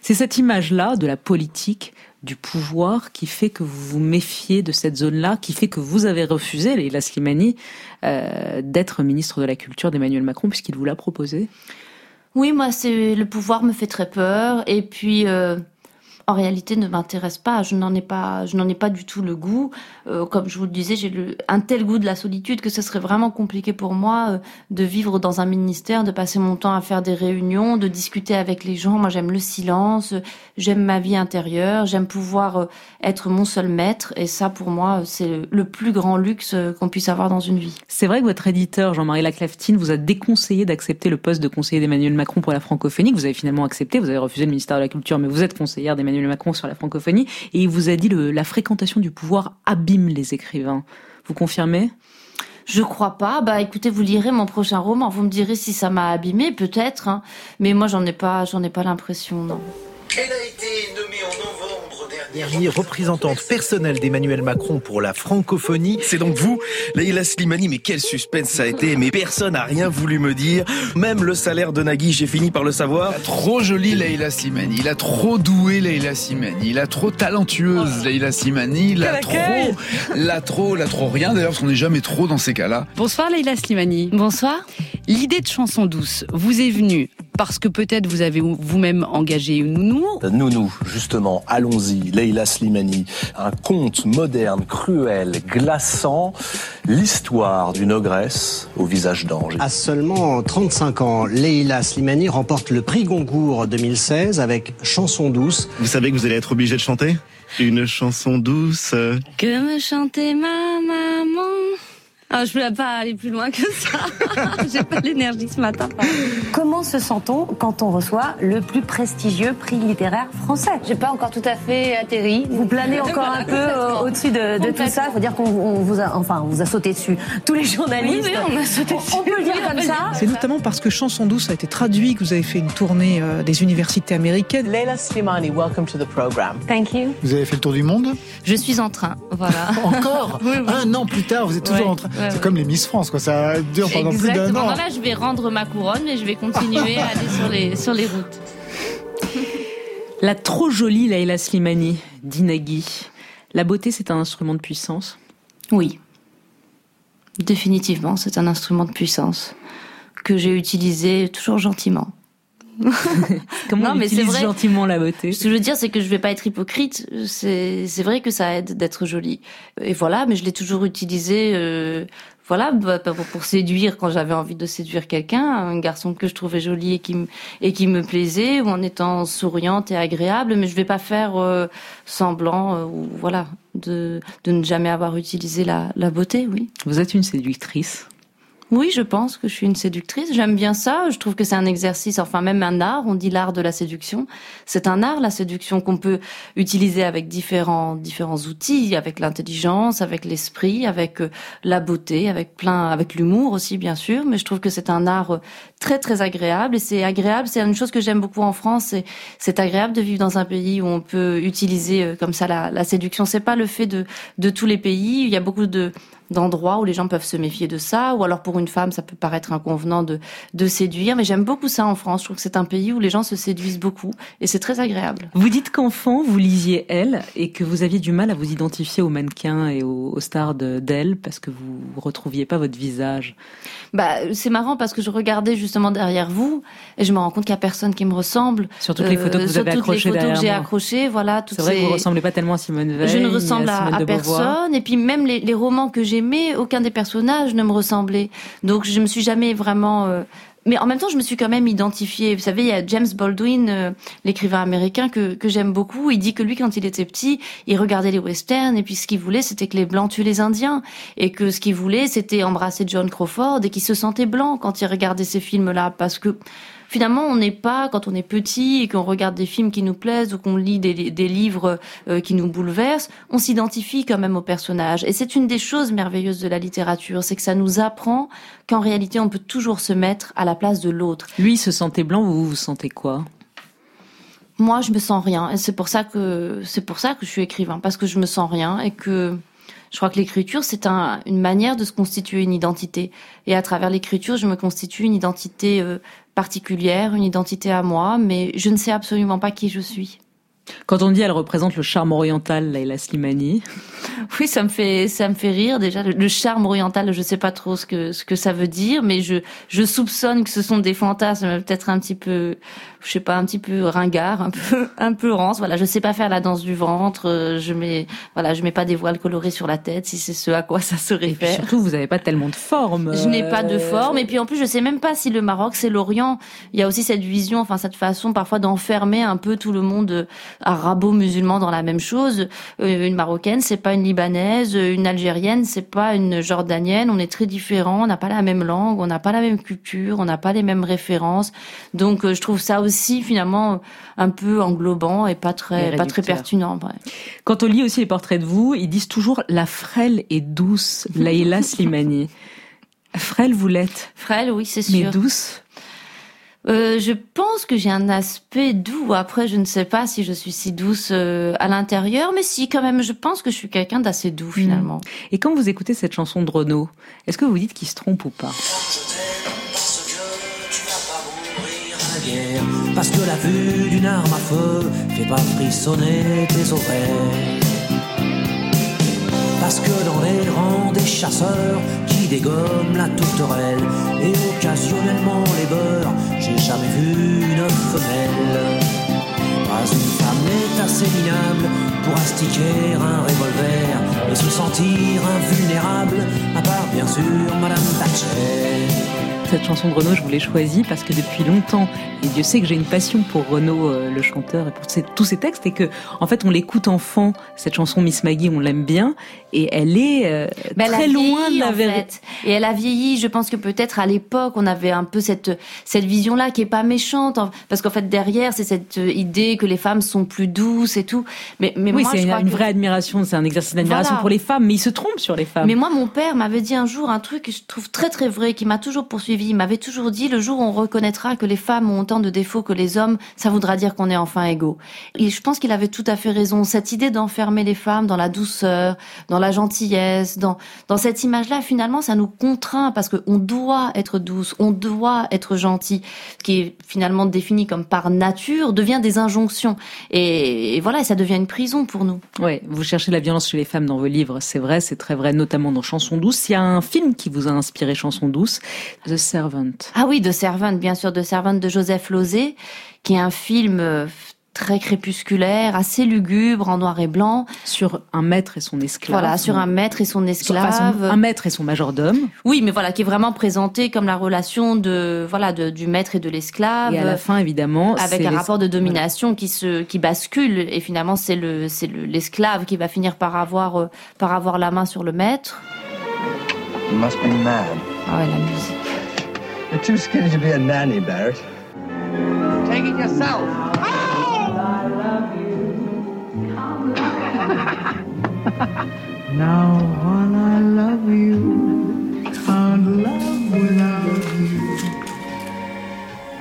C'est cette image-là de la politique, du pouvoir, qui fait que vous vous méfiez de cette zone-là, qui fait que vous avez refusé, Leila Slimani, euh, d'être ministre de la Culture d'Emmanuel Macron, puisqu'il vous l'a proposé? Oui, moi, c'est le pouvoir me fait très peur. Et puis, euh, en réalité, ne m'intéresse pas. Je n'en ai pas, je n'en ai pas du tout le goût. Euh, comme je vous le disais, j'ai un tel goût de la solitude que ce serait vraiment compliqué pour moi euh, de vivre dans un ministère, de passer mon temps à faire des réunions, de discuter avec les gens. Moi, j'aime le silence, j'aime ma vie intérieure, j'aime pouvoir euh, être mon seul maître. Et ça, pour moi, c'est le- plus grand luxe qu'on puisse avoir dans une vie. C'est vrai que votre éditeur, Jean-Marie Laclaftine, vous a déconseillé d'accepter le poste de conseiller d'Emmanuel Macron pour la francophonie, vous avez finalement accepté, vous avez refusé le ministère de la Culture, mais vous êtes conseillère d'Emmanuel Macron sur la francophonie, et il vous a dit le, la fréquentation du pouvoir abîme les écrivains. Vous confirmez? Je crois pas. Bah écoutez, vous lirez mon prochain roman, vous me direz si ça m'a abîmé, peut-être. hein. Mais moi, j'en ai pas, j'en ai pas l'impression, non. Elle a été Dernier représentante personnelle d'Emmanuel Macron pour la francophonie. C'est donc vous, Leïla Slimani, mais quel suspense ça a été, mais personne n'a rien voulu me dire. Même le salaire de Nagui, j'ai fini par le savoir. Trop jolie Leïla Slimani, il a trop doué Leïla Slimani, il a trop talentueuse Leïla Slimani, il a trop, accueil la trop, la trop rien d'ailleurs parce qu'on n'est jamais trop dans ces cas-là. Bonsoir Leïla Slimani. Bonsoir. L'idée de chanson douce vous est venue parce que peut-être vous avez vous-même engagé une nounou. Nounou, justement, allons-y, Leïla Slimani, un conte moderne, cruel, glaçant, l'histoire d'une ogresse au visage d'ange. À seulement 35 ans, Leïla Slimani remporte le prix Goncourt 2016 avec Chanson douce. Vous savez que vous allez être obligé de chanter? Une chanson douce. Que me chantait ma maman? Ah, je ne peux pas aller plus loin que ça. J'ai pas l'énergie ce matin. Comment se sent-on quand on reçoit le plus prestigieux prix littéraire français? J'ai pas encore tout à fait atterri. Vous planez encore un peu euh, au-dessus de, de tout ça? Il faut dire qu'on on vous a, enfin, on vous a sauté dessus. Tous les journalistes. Oui, oui, on a sauté dessus. On peut le dire comme ça. C'est notamment parce que Chanson douce a été traduit que vous avez fait une tournée euh, des universités américaines. Leila Slimani, welcome to the program. Thank you. Vous avez fait le tour du monde? Je suis en train, voilà. Encore? Un an plus tard, vous êtes toujours en train. Ouais, C'est comme les Miss France, quoi. Ça dure pendant plus d'un Exactement. an. Non, là, je vais rendre ma couronne, mais je vais continuer à aller sur les, sur les routes. La trop jolie Laila Slimani, dit Nagui. La beauté, c'est un instrument de puissance? Oui. Définitivement, c'est un instrument de puissance que j'ai utilisé toujours gentiment. Comment Non, on mais c'est utilise vrai. gentiment la beauté Ce que je veux dire, c'est que je vais pas être hypocrite. C'est vrai que ça aide d'être jolie. Et voilà, mais je l'ai toujours utilisé. euh, voilà, bah, pour, séduire quand j'avais envie de séduire quelqu'un, un garçon que je trouvais joli et qui me et qui me plaisait, ou en étant souriante et agréable. Mais je vais pas faire euh, semblant, euh, voilà, de de ne jamais avoir utilisé la la beauté. Oui. Vous êtes une séductrice. Oui, je pense que je suis une séductrice. J'aime bien ça. Je trouve que c'est un exercice, enfin même un art. On dit l'art de la séduction. C'est un art, la séduction, qu'on peut utiliser avec différents différents outils, avec l'intelligence, avec l'esprit, avec euh, la beauté, avec plein, avec l'humour aussi bien sûr. Mais je trouve que c'est un art euh, très très agréable et c'est agréable. C'est une chose que j'aime beaucoup en France. C'est agréable de vivre dans un pays où on peut utiliser euh, comme ça la, la séduction. C'est pas le fait de de tous les pays. Il y a beaucoup de d'endroits où les gens peuvent se méfier de ça, ou alors pour une femme, ça peut paraître inconvenant de, de séduire, mais j'aime beaucoup ça en France. Je trouve que c'est un pays où les gens se séduisent beaucoup, et c'est très agréable. Vous dites qu'enfant, vous lisiez Elle et que vous aviez du mal à vous identifier aux mannequins et aux, aux stars de- d'Elle parce que vous retrouviez pas votre visage. Bah, c'est marrant parce que je regardais justement derrière vous, et je me rends compte qu'il y a personne qui me ressemble. Sur toutes les photos que vous avez accrochées photos que derrière j'ai accrochées, voilà. C'est vrai que vous ressemblez pas tellement à Simone Veil. Je ne ressemble à, personne. Et puis même les, les romans que j'aimais, aucun des personnages ne me ressemblait. Donc je me suis jamais vraiment. euh, Mais en même temps, je me suis quand même identifiée. Vous savez, il y a James Baldwin, euh, l'écrivain américain que, que j'aime beaucoup. Il dit que lui, quand il était petit, il regardait les westerns et puis ce qu'il voulait, c'était que les blancs tuent les Indiens et que ce qu'il voulait, c'était embrasser John Crawford et qu'il se sentait blanc quand il regardait ces films-là parce que finalement, on n'est pas, quand on est petit et qu'on regarde des films qui nous plaisent ou qu'on lit des, des livres euh, qui nous bouleversent, on s'identifie quand même au personnage. Et c'est une des choses merveilleuses de la littérature, c'est que ça nous apprend qu'en réalité, on peut toujours se mettre à la place de l'autre. Lui, il se sentait blanc, vous vous sentez quoi? Moi, je me sens rien. Et c'est pour ça que, c'est pour ça que je suis écrivain, parce que je me sens rien et que je crois que l'écriture, c'est un, une manière de se constituer une identité. Et à travers l'écriture, je me constitue une identité euh, particulière, une identité à moi, mais je ne sais absolument pas qui je suis. Quand on dit elle représente le charme oriental, Laila Slimani. Oui, ça me fait ça me fait rire déjà le, le charme oriental. Je sais pas trop ce que ce que ça veut dire, mais je je soupçonne que ce sont des fantasmes peut-être un petit peu, je sais pas, un petit peu ringard, un peu un peu rance. Voilà, je sais pas faire la danse du ventre. euh, Je mets voilà, je mets pas des voiles colorés sur la tête si c'est ce à quoi ça se réfère. Surtout, vous n'avez pas tellement de forme. Je n'ai pas de Euh, forme et puis en plus je sais même pas si le Maroc c'est l'Orient. Il y a aussi cette vision, enfin cette façon parfois d'enfermer un peu tout le monde arabo-musulmans dans la même chose. Euh, une marocaine, c'est pas une libanaise, une algérienne, c'est pas une jordanienne. On est très différents, on n'a pas la même langue, on n'a pas la même culture, on n'a pas les mêmes références. Donc euh, je trouve ça aussi finalement un peu englobant et pas très Et pas très pertinent. ouais. Quand on lit aussi les portraits de vous, ils disent toujours la frêle et douce Laïla Slimani. Frêle, vous l'êtes. Frêle, oui, c'est Mais sûr. douce. Euh, je pense que j'ai un aspect doux. Après, je ne sais pas si je suis si douce euh, à l'intérieur, mais si, quand même, je pense que je suis quelqu'un d'assez doux finalement. Et quand vous écoutez cette chanson de Renaud, est-ce que vous dites qu'il se trompe ou pas? Guerre, Parce que la vue d'une arme à feu fait pas frissonner tes oreilles. Parce que dans les rangs des chasseurs qui dégomment la tourterelle et occasionnellement les beurres, j'ai jamais vu une femelle. Pas une femme n'est assez minable pour astiquer un revolver et se sentir invulnérable, à part bien sûr Madame Thatcher. Cette chanson de Renaud, je vous l'ai choisie parce que depuis longtemps, et Dieu sait que j'ai une passion pour Renaud, euh, le chanteur, et pour ses- tous ses textes, et que, en fait, on l'écoute enfant, cette chanson Miss Maggie, on l'aime bien, et elle est euh, Mais elle a très loin de la vérité. Et elle a vieilli. Je pense que peut-être à l'époque, on avait un peu cette cette vision-là qui est pas méchante, parce qu'en fait derrière, c'est cette euh, idée que les femmes sont plus douces et tout. Mais mais oui, moi, c'est une, crois une que- vraie admiration, c'est un exercice d'admiration Voilà. pour les femmes, mais il se trompe sur les femmes. Mais moi, mon père m'avait dit un jour un truc que je trouve très très vrai, qui m'a toujours poursuivi. Il m'avait toujours dit le jour où on reconnaîtra que les femmes ont autant de défauts que les hommes, ça voudra dire qu'on est enfin égaux. Et je pense qu'il avait tout à fait raison. Cette idée d'enfermer les femmes dans la douceur, dans la gentillesse, dans dans cette image-là, finalement, ça nous contraint parce qu'on doit être douce, on doit être gentil, ce qui est finalement défini comme par nature devient des injonctions. Et, et voilà, ça devient une prison pour nous. Ouais, vous cherchez la violence chez les femmes dans vos livres, c'est vrai, c'est très vrai, notamment dans Chanson douce. Il y a un film qui vous a inspiré Chanson douce, Servant. Ah oui, de Servant, bien sûr, de Servant de Joseph Losey, qui est un film euh, très crépusculaire, assez lugubre, en noir et blanc. Sur un maître et son esclave. Voilà, sur un maître et son esclave. Enfin, son- un maître et son majordome. Oui, mais voilà, qui est vraiment présenté comme la relation de voilà de, du maître et de l'esclave. Et à la fin, évidemment, avec un rapport de domination qui se qui bascule et finalement c'est le c'est le- l'esclave qui va finir par avoir euh, par avoir la main sur le maître. You must be mad. Ah ouais, la musique. You're too skinny to be a nanny, Barrett. Take it yourself. Now while I love you, found love without you.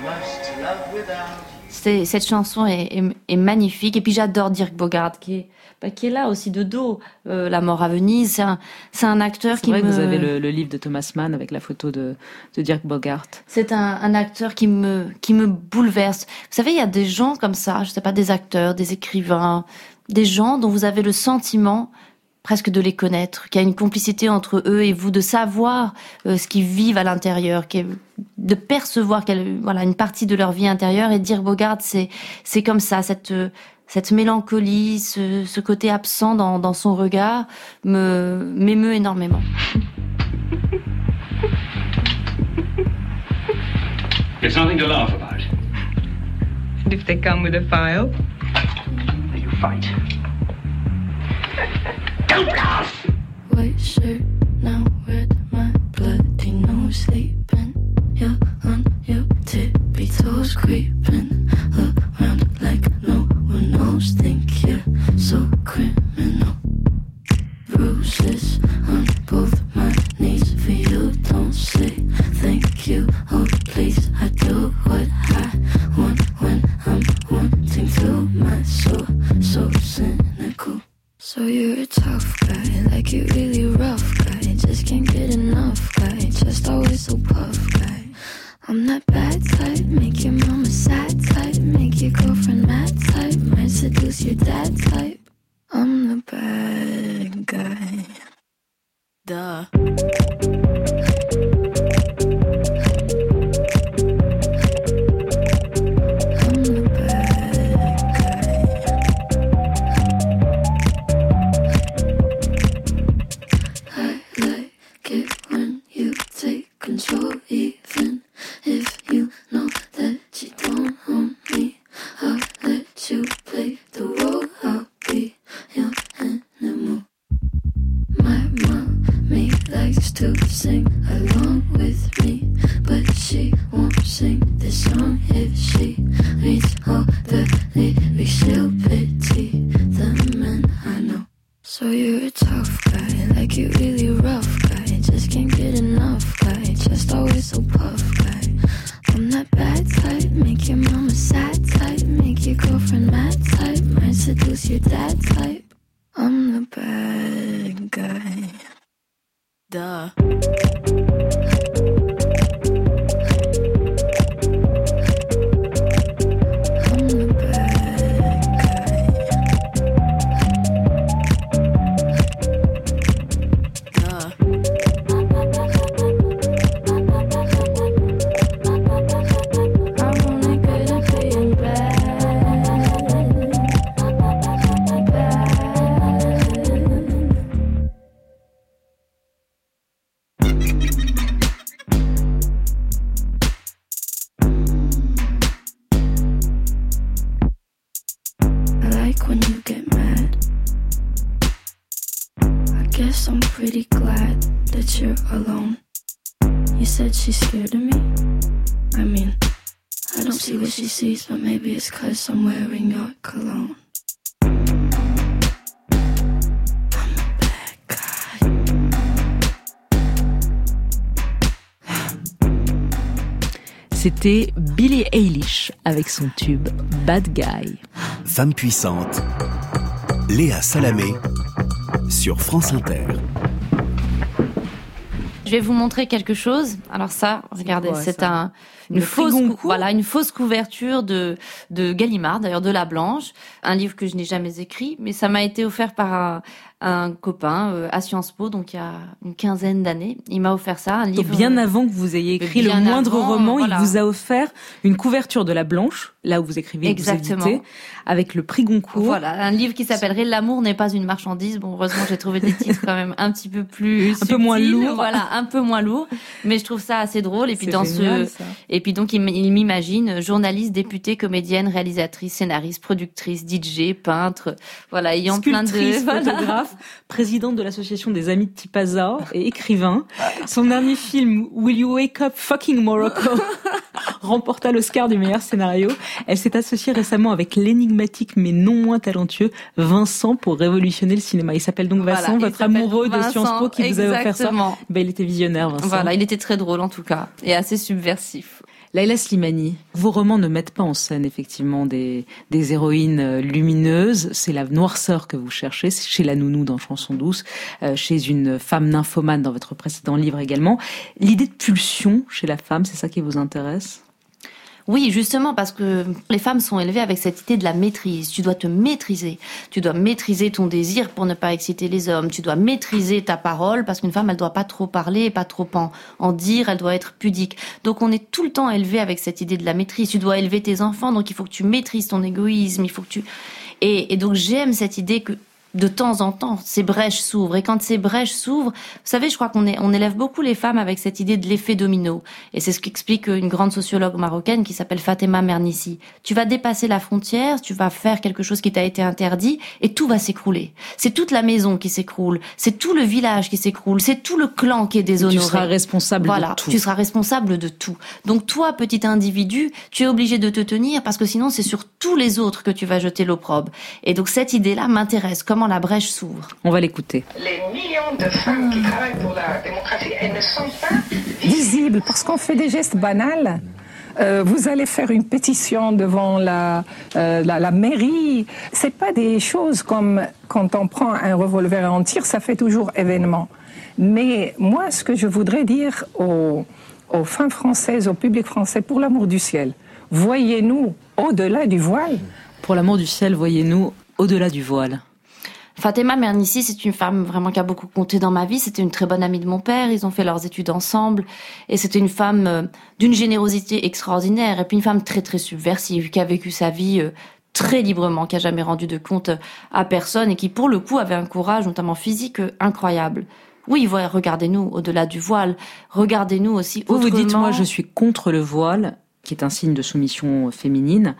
Must love without C'est- cette chanson est, est- est magnifique. Et puis j'adore Dirk Bogarde qui est, bah, qui est là aussi de dos. Euh, la mort à Venise, c'est un, c'est un acteur C'est qui vrai me... que vous avez le, le livre de Thomas Mann avec la photo de, de Dirk Bogart. C'est un, un acteur qui me, qui me bouleverse. Vous savez, il y a des gens comme ça, je sais pas, des acteurs, des écrivains, des gens dont vous avez le sentiment presque de les connaître, qu'il y a une complicité entre eux et vous, de savoir euh, ce qu'ils vivent à l'intérieur, de percevoir quelle, voilà, une partie de leur vie intérieure. Et dire Bogart, c'est, c'est comme ça, cette, cette mélancolie, ce, ce côté absent dans, dans son regard me, m'émeut énormément. It's nothing to laugh about. And if they come with a file? You fight? White shirt, I'm wearing your cologne. C'était Billie Eilish avec son tube Bad Guy. Femme puissante, Léa Salamé sur France Inter. Je vais vous montrer quelque chose. Alors ça, regardez, c'est un une fausse voilà une fausse couverture de de Gallimard, d'ailleurs de La Blanche, un livre que je n'ai jamais écrit, mais ça m'a été offert par un, un copain euh, à Sciences Po, donc il y a une quinzaine d'années. Il m'a offert ça, un Donc, livre bien avant que vous ayez écrit le moindre avant, roman, voilà. il vous a offert une couverture de la Blanche, là où vous écrivez que vous Exactement. éditez, avec le prix Goncourt. Voilà, un livre qui s'appellerait L'amour n'est pas une marchandise. Bon, heureusement, j'ai trouvé des titres quand même un petit peu plus Un peu moins lourds. Voilà, un peu moins lourd, mais je trouve ça assez drôle. Et puis dans génial, ce, ça. et puis donc il m'imagine journaliste, députée, comédienne, réalisatrice, scénariste, productrice, DJ, peintre, voilà, ayant plein de voilà. photographe, présidente de l'association des Amis de Tipaza et écrivain. Son dernier film, Will You Wake Up Fucking Morocco, remporta l'Oscar du meilleur scénario. Elle s'est associée récemment avec l'énigmatique mais non moins talentueux Vincent pour révolutionner le cinéma. Il s'appelle donc Vincent, votre amoureux de Sciences Po qui vous a offert ça. exactement. Ben, il était visionnaire, Vincent. Voilà, il était très drôle en tout cas et assez subversif. Laila Slimani, vos romans ne mettent pas en scène effectivement des, des héroïnes euh, lumineuses. C'est la noirceur que vous cherchez, c'est chez la nounou dans Chanson douce, euh, chez une femme nymphomane dans votre précédent livre également. L'idée de pulsion chez la femme, c'est ça qui vous intéresse? Oui, justement, parce que les femmes sont élevées avec cette idée de la maîtrise. Tu dois te maîtriser. Tu dois maîtriser ton désir pour ne pas exciter les hommes. Tu dois maîtriser ta parole parce qu'une femme, elle doit pas trop parler, pas trop en, dire, elle doit être pudique. Donc on est tout le temps élevé avec cette idée de la maîtrise. Tu dois élever tes enfants, donc il faut que tu maîtrises ton égoïsme, il faut que tu... Et donc j'aime cette idée que de temps en temps, ces brèches s'ouvrent. Et quand ces brèches s'ouvrent, vous savez, je crois qu'on on élève beaucoup les femmes avec cette idée de l'effet domino. Et c'est ce qu'explique une grande sociologue marocaine qui s'appelle Fatema Mernissi. Tu vas dépasser la frontière, tu vas faire quelque chose qui t'a été interdit, et tout va s'écrouler. C'est toute la maison qui s'écroule, c'est tout le village qui s'écroule, c'est tout le clan qui est déshonoré. Tu seras responsable de voilà, tout. Tu seras responsable de tout. Donc toi, petit individu, tu es obligé de te tenir parce que sinon c'est sur tous les autres que tu vas jeter l'opprobre. Et donc cette idée-là m'intéresse. Comment la brèche s'ouvre. On va l'écouter. Les millions de femmes qui travaillent pour la démocratie, elles ne sont pas visible parce qu'on fait des gestes banals. Euh, vous allez faire une pétition devant la, euh, la, la mairie. C'est pas des choses comme quand on prend un revolver et on tire, ça fait toujours événement. Mais moi, ce que je voudrais dire aux, aux femmes françaises, au public français, pour l'amour du ciel, voyez-nous au-delà du voile. Pour l'amour du ciel, voyez-nous au-delà du voile. Fatema Mernissi, c'est une femme vraiment qui a beaucoup compté dans ma vie. C'était une très bonne amie de mon père. Ils ont fait leurs études ensemble. Et c'était une femme euh, d'une générosité extraordinaire. Et puis une femme très, très subversive, qui a vécu sa vie euh, très librement, qui a jamais rendu de compte à personne et qui, pour le coup, avait un courage, notamment physique, euh, incroyable. Oui, voilà, regardez-nous au-delà du voile. Regardez-nous aussi Vous vous dites, autrement. moi, je suis contre le voile, qui est un signe de soumission féminine.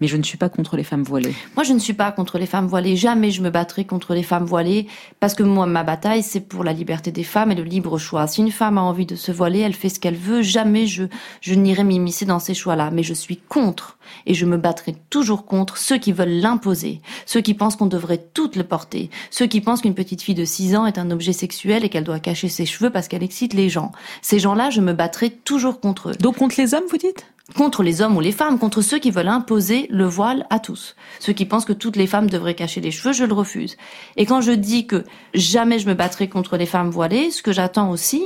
Mais je ne suis pas contre les femmes voilées. Moi, je ne suis pas contre les femmes voilées. Jamais je me battrai contre les femmes voilées parce que moi, ma bataille, c'est pour la liberté des femmes et le libre choix. Si une femme a envie de se voiler, elle fait ce qu'elle veut. Jamais je, je n'irai m'immiscer dans ces choix-là. Mais je suis contre et je me battrai toujours contre ceux qui veulent l'imposer, ceux qui pensent qu'on devrait toutes le porter, ceux qui pensent qu'une petite fille de 6 ans est un objet sexuel et qu'elle doit cacher ses cheveux parce qu'elle excite les gens. Ces gens-là, je me battrai toujours contre eux. Donc contre les hommes, vous dites? Contre les hommes ou les femmes, contre ceux qui veulent imposer le voile à tous. Ceux qui pensent que toutes les femmes devraient cacher les cheveux, je le refuse. Et quand je dis que jamais je me battrai contre les femmes voilées, ce que j'attends aussi,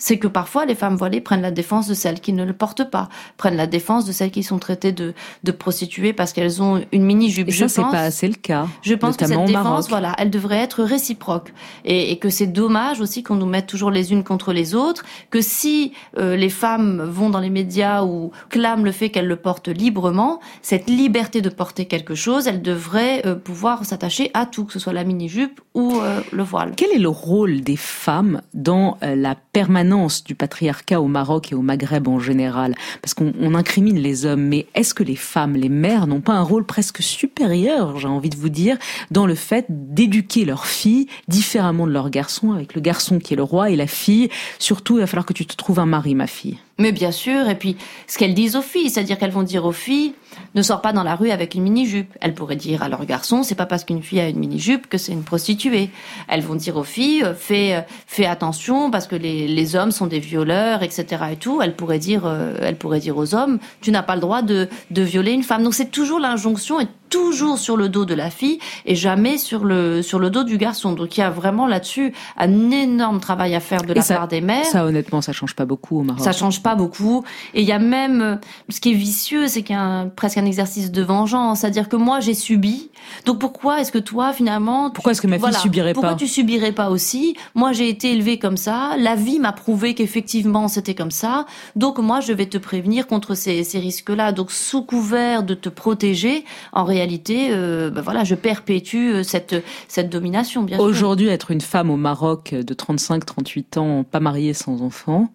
c'est que parfois les femmes voilées prennent la défense de celles qui ne le portent pas, prennent la défense de celles qui sont traitées de, de prostituées parce qu'elles ont une mini-jupe. Et ça, Je c'est pas assez le cas. je pense que cette défense, voilà, elle devrait être réciproque et, et que c'est dommage aussi qu'on nous mette toujours les unes contre les autres. Que si euh, les femmes vont dans les médias ou clament le fait qu'elles le portent librement, cette liberté de porter quelque chose, elle devrait euh, pouvoir s'attacher à tout, que ce soit la mini jupe ou euh, le voile. Quel est le rôle des femmes dans euh, la permanence du patriarcat au Maroc et au Maghreb en général Parce qu'on on incrimine les hommes, mais est-ce que les femmes, les mères, n'ont pas un rôle presque supérieur, j'ai envie de vous dire, dans le fait d'éduquer leurs filles différemment de leurs garçons, avec le garçon qui est le roi et la fille? Surtout, il va falloir que tu te trouves un mari, ma fille. Mais bien sûr, et puis ce qu'elles disent aux filles, c'est-à-dire qu'elles vont dire aux filles, ne sors pas dans la rue avec une mini-jupe. Elles pourraient dire à leur garçon, c'est pas parce qu'une fille a une mini-jupe que c'est une prostituée. Elles vont dire aux filles, euh, fais, euh, fais attention parce que les, les hommes sont des violeurs, etc. et tout. Elles pourraient dire, euh, elles pourraient dire aux hommes, tu n'as pas le droit de, de violer une femme. Donc c'est toujours l'injonction est toujours sur le dos de la fille et jamais sur le sur le dos du garçon. Donc il y a vraiment là-dessus un énorme travail à faire de Et la ça- part des mères. Ça, honnêtement, ça change pas beaucoup au Maroc. Ça change pas beaucoup. Et il y a même, euh, ce qui est vicieux, c'est qu'il y a un- presque un exercice de vengeance. C'est-à-dire que moi, j'ai subi. Donc pourquoi est-ce que toi, finalement... Pourquoi est-ce que ma fille subirait Pourquoi pas tu subirais pas aussi Moi, j'ai été élevée comme ça. La vie m'a prouvé qu'effectivement, c'était comme ça. Donc moi, je vais te prévenir contre ces, ces risques-là. Donc sous couvert de te protéger, en réalité, euh, ben voilà, je perpétue euh, cette, cette domination, bien sûr. Aujourd'hui, être une femme au Maroc de 35-38 ans, pas mariée, sans enfant,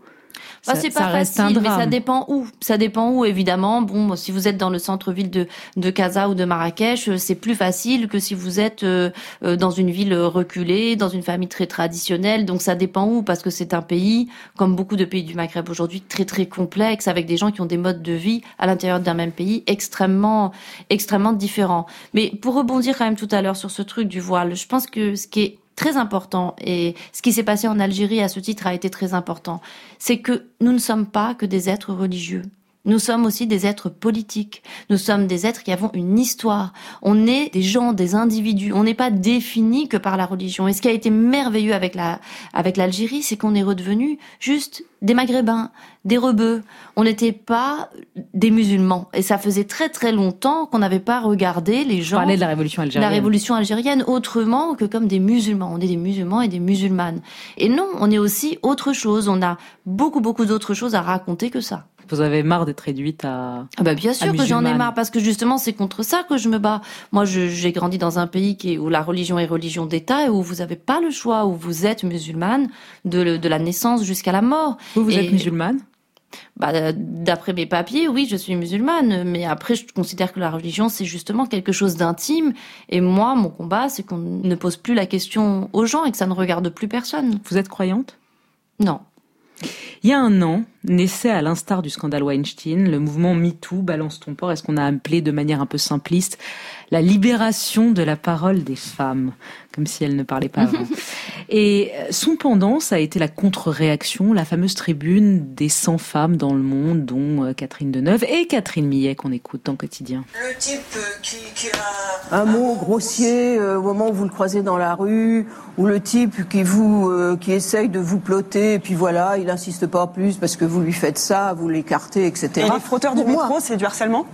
Bah, ça, c'est ça pas un facile, mais ça dépend où. Ça dépend où, évidemment. Bon, si vous êtes dans le centre-ville de, de Casa ou de Marrakech, euh, c'est plus facile que si vous êtes euh, euh, dans une ville reculée, dans une famille très traditionnelle. Donc ça dépend où, parce que c'est un pays, comme beaucoup de pays du Maghreb aujourd'hui, très très complexe, avec des gens qui ont des modes de vie à l'intérieur d'un même pays extrêmement, extrêmement différents. Mais pour rebondir quand même tout à l'heure sur ce truc du voile, je pense que ce qui est très important et ce qui s'est passé en Algérie à ce titre a été très important, c'est que nous ne sommes pas que des êtres religieux. Nous sommes aussi des êtres politiques. Nous sommes des êtres qui avons une histoire. On est des gens, des individus. On n'est pas définis que par la religion. Et ce qui a été merveilleux avec la, avec l'Algérie, c'est qu'on est redevenu juste des Maghrébins, des rebeux. On n'était pas des musulmans. Et ça faisait très très longtemps qu'on n'avait pas regardé les gens. Parler de la révolution algérienne. La révolution algérienne autrement que comme des musulmans. On est des musulmans et des musulmanes. Et non, on est aussi autre chose. On a beaucoup beaucoup d'autres choses à raconter que ça. Vous avez marre d'être réduite à. Ah bah bien sûr que j'en ai marre parce que justement c'est contre ça que je me bats. Moi j'ai grandi dans un pays qui est, où la religion est religion d'État et où vous avez pas le choix, où vous êtes musulmane de, le- de la naissance jusqu'à la mort. Vous, vous Et- êtes musulmane? Bah, D'après mes papiers, oui, je suis musulmane, mais après, je considère que la religion, c'est justement quelque chose d'intime. Et moi, mon combat, c'est qu'on ne pose plus la question aux gens et que ça ne regarde plus personne. Vous êtes croyante? Non. Il y a un an, naissait à l'instar du scandale Weinstein, le mouvement MeToo, Balance ton port, est-ce qu'on a appelé de manière un peu simpliste la libération de la parole des femmes, comme si elles ne parlaient pas avant. Et euh, son pendant, ça a été la contre-réaction, la fameuse tribune des 100 femmes dans le monde, dont euh, Catherine Deneuve et Catherine Millet qu'on écoute dans Quotidien. Le type euh, qui, qui a un mot grossier euh, au moment où vous le croisez dans la rue, ou le type qui vous euh, qui essaye de vous plotter, et puis voilà, il n'insiste pas plus parce que vous lui faites ça, vous l'écartez, etc. Et les frotteurs du métro, c'est du harcèlement?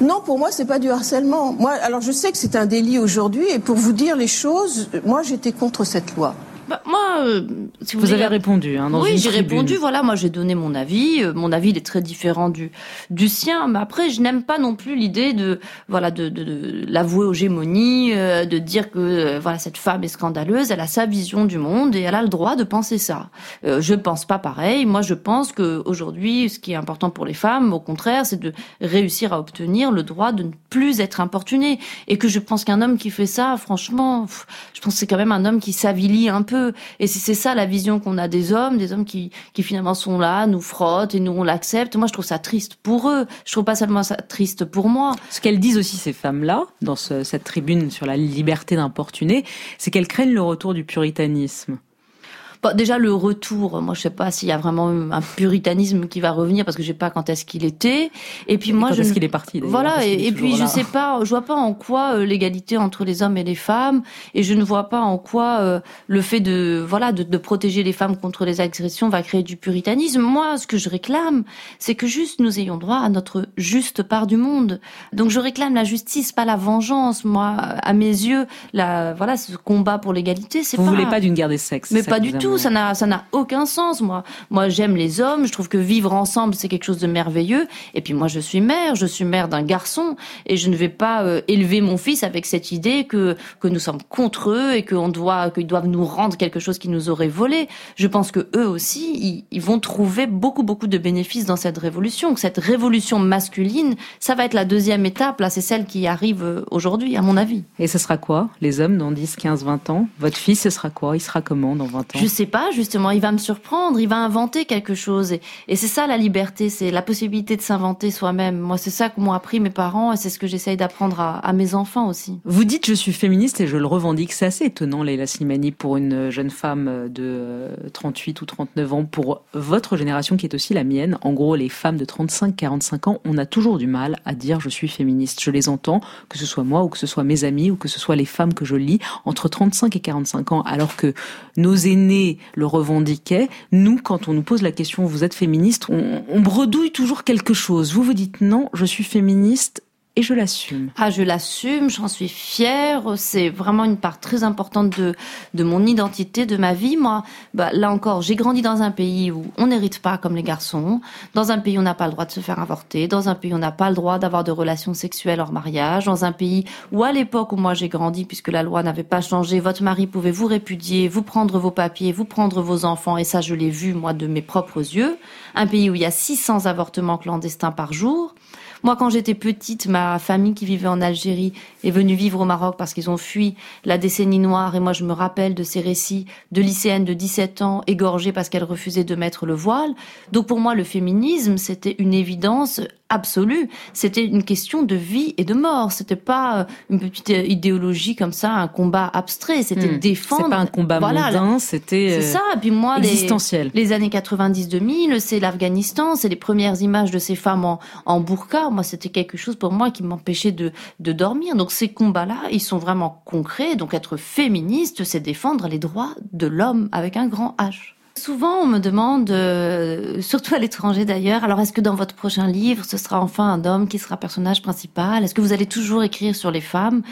Non, pour moi, c'est pas du harcèlement. Moi, alors je sais que c'est un délit aujourd'hui, et pour vous dire les choses, moi, j'étais contre cette loi. Bah, moi, euh, si vous, Vous avez répondu hein, dans oui, j'ai répondu. Voilà, moi j'ai donné mon avis. Euh, Mon avis il est très différent du du sien. Mais après, je n'aime pas non plus l'idée de voilà de, de, de l'avouer aux gémonies, euh, de dire que euh, voilà cette femme est scandaleuse. Elle a sa vision du monde et elle a le droit de penser ça. Euh, je pense pas pareil. Moi, je pense que aujourd'hui, ce qui est important pour les femmes, au contraire, c'est de réussir à obtenir le droit de ne plus être importuné. Et que je pense qu'un homme qui fait ça, franchement, je pense que c'est quand même un homme qui s'avilit un peu. Et si c'est ça la vision qu'on a des hommes, des hommes qui, finalement sont là, nous frottent et nous on l'accepte. Moi, je trouve ça triste pour eux. Je trouve pas seulement ça triste pour moi. Ce qu'elles disent aussi ces femmes-là, dans ce- cette tribune sur la liberté d'importuner, c'est qu'elles craignent le retour du puritanisme. Bon, déjà le retour, moi je sais pas s'il y a vraiment un puritanisme qui va revenir parce que je sais pas quand est-ce qu'il était. Et puis moi quand je est-ce qu'il est parti, Voilà et, puis toujours je là. sais pas, je vois pas en quoi euh, l'égalité entre les hommes et les femmes et je ne vois pas en quoi euh, le fait de voilà de, de protéger les femmes contre les agressions va créer du puritanisme. Moi ce que je réclame, c'est que juste nous ayons droit à notre juste part du monde. Donc je réclame la justice, pas la vengeance. Moi à mes yeux, la voilà ce combat pour l'égalité, c'est Vous pas voulez pas d'une guerre des sexes mais pas du vous tout, ça n'a ça n'a aucun sens moi. Moi j'aime les hommes, je trouve que vivre ensemble c'est quelque chose de merveilleux. Et puis moi je suis mère, je suis mère d'un garçon et je ne vais pas euh, élever mon fils avec cette idée que que nous sommes contre eux et qu'on doit qu'ils doivent nous rendre quelque chose qu'ils nous auraient volé. Je pense que eux aussi ils, ils vont trouver beaucoup beaucoup de bénéfices dans cette révolution, que cette révolution masculine, ça va être la deuxième étape. Là, c'est celle qui arrive euh, aujourd'hui à mon avis. Et ce sera quoi, les hommes, dans 10, 15, 20 ans? Votre fils, ce sera quoi? Il sera comment dans 20 ans? Je sais pas, justement, il va me surprendre, il va inventer quelque chose. Et, c'est ça la liberté, c'est la possibilité de s'inventer soi-même. Moi, c'est ça que m'ont appris mes parents et c'est ce que j'essaye d'apprendre à, à mes enfants aussi. Vous dites je suis féministe et je le revendique. C'est assez étonnant, Leila Slimani, pour une jeune femme de euh, 38 ou 39 ans, pour votre génération qui est aussi la mienne. En gros, les femmes de 35-45 ans, on a toujours du mal à dire je suis féministe. Je les entends, que ce soit moi ou que ce soit mes amis ou que ce soit les femmes que je lis, entre 35 et 45 ans, alors que nos aînés le revendiquaient. Nous, quand on nous pose la question vous êtes féministe, on bredouille toujours quelque chose. Vous vous dites non, je suis féministe et je l'assume. Ah, je l'assume, j'en suis fière. C'est vraiment une part très importante de de mon identité, de ma vie. Moi, bah, là encore, j'ai grandi dans un pays où on n'hérite pas comme les garçons, dans un pays où on n'a pas le droit de se faire avorter, dans un pays où on n'a pas le droit d'avoir de relations sexuelles hors mariage, dans un pays où à l'époque où moi j'ai grandi, puisque la loi n'avait pas changé, votre mari pouvait vous répudier, vous prendre vos papiers, vous prendre vos enfants, et ça je l'ai vu moi de mes propres yeux. Un pays où il y a 600 avortements clandestins par jour. Moi, quand j'étais petite, ma famille qui vivait en Algérie est venue vivre au Maroc parce qu'ils ont fui la décennie noire. Et moi, je me rappelle de ces récits de lycéennes de 17 ans égorgées parce qu'elles refusaient de mettre le voile. Donc pour moi, le féminisme, c'était une évidence absolue. C'était une question de vie et de mort. C'était pas euh, une petite euh, idéologie comme ça, un combat abstrait. C'était Hmm. défendre. C'est pas un combat Voilà, mondain, c'était c'est euh, ça. Et puis moi, les- existentiel. Les, années 90-2000, c'est l'Afghanistan, c'est les premières images de ces femmes en, en burqa. Moi, c'était quelque chose pour moi qui m'empêchait de, de dormir. Donc ces combats-là, ils sont vraiment concrets. Donc être féministe, c'est défendre les droits de l'homme avec un grand H. Souvent, on me demande, euh, surtout à l'étranger d'ailleurs, alors est-ce que dans votre prochain livre, ce sera enfin un homme qui sera personnage principal? Est-ce que vous allez toujours écrire sur les femmes?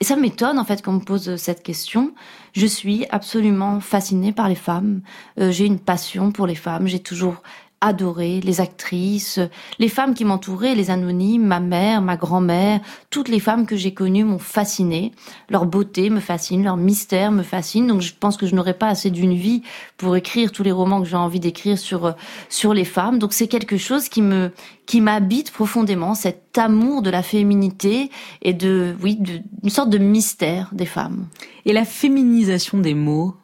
Et ça m'étonne en fait qu'on me pose cette question. Je suis absolument fascinée par les femmes. Euh, j'ai une passion pour les femmes. J'ai toujours adoré les actrices, les femmes qui m'entouraient, les anonymes, ma mère, ma grand-mère, toutes les femmes que j'ai connues m'ont fascinée. Leur beauté me fascine, leur mystère me fascine. Donc je pense que je n'aurai pas assez d'une vie pour écrire tous les romans que j'ai envie d'écrire sur euh, sur les femmes. Donc c'est quelque chose qui me qui m'habite profondément, cet amour de la féminité et de oui, de, sorte de mystère des femmes. Et la féminisation des mots,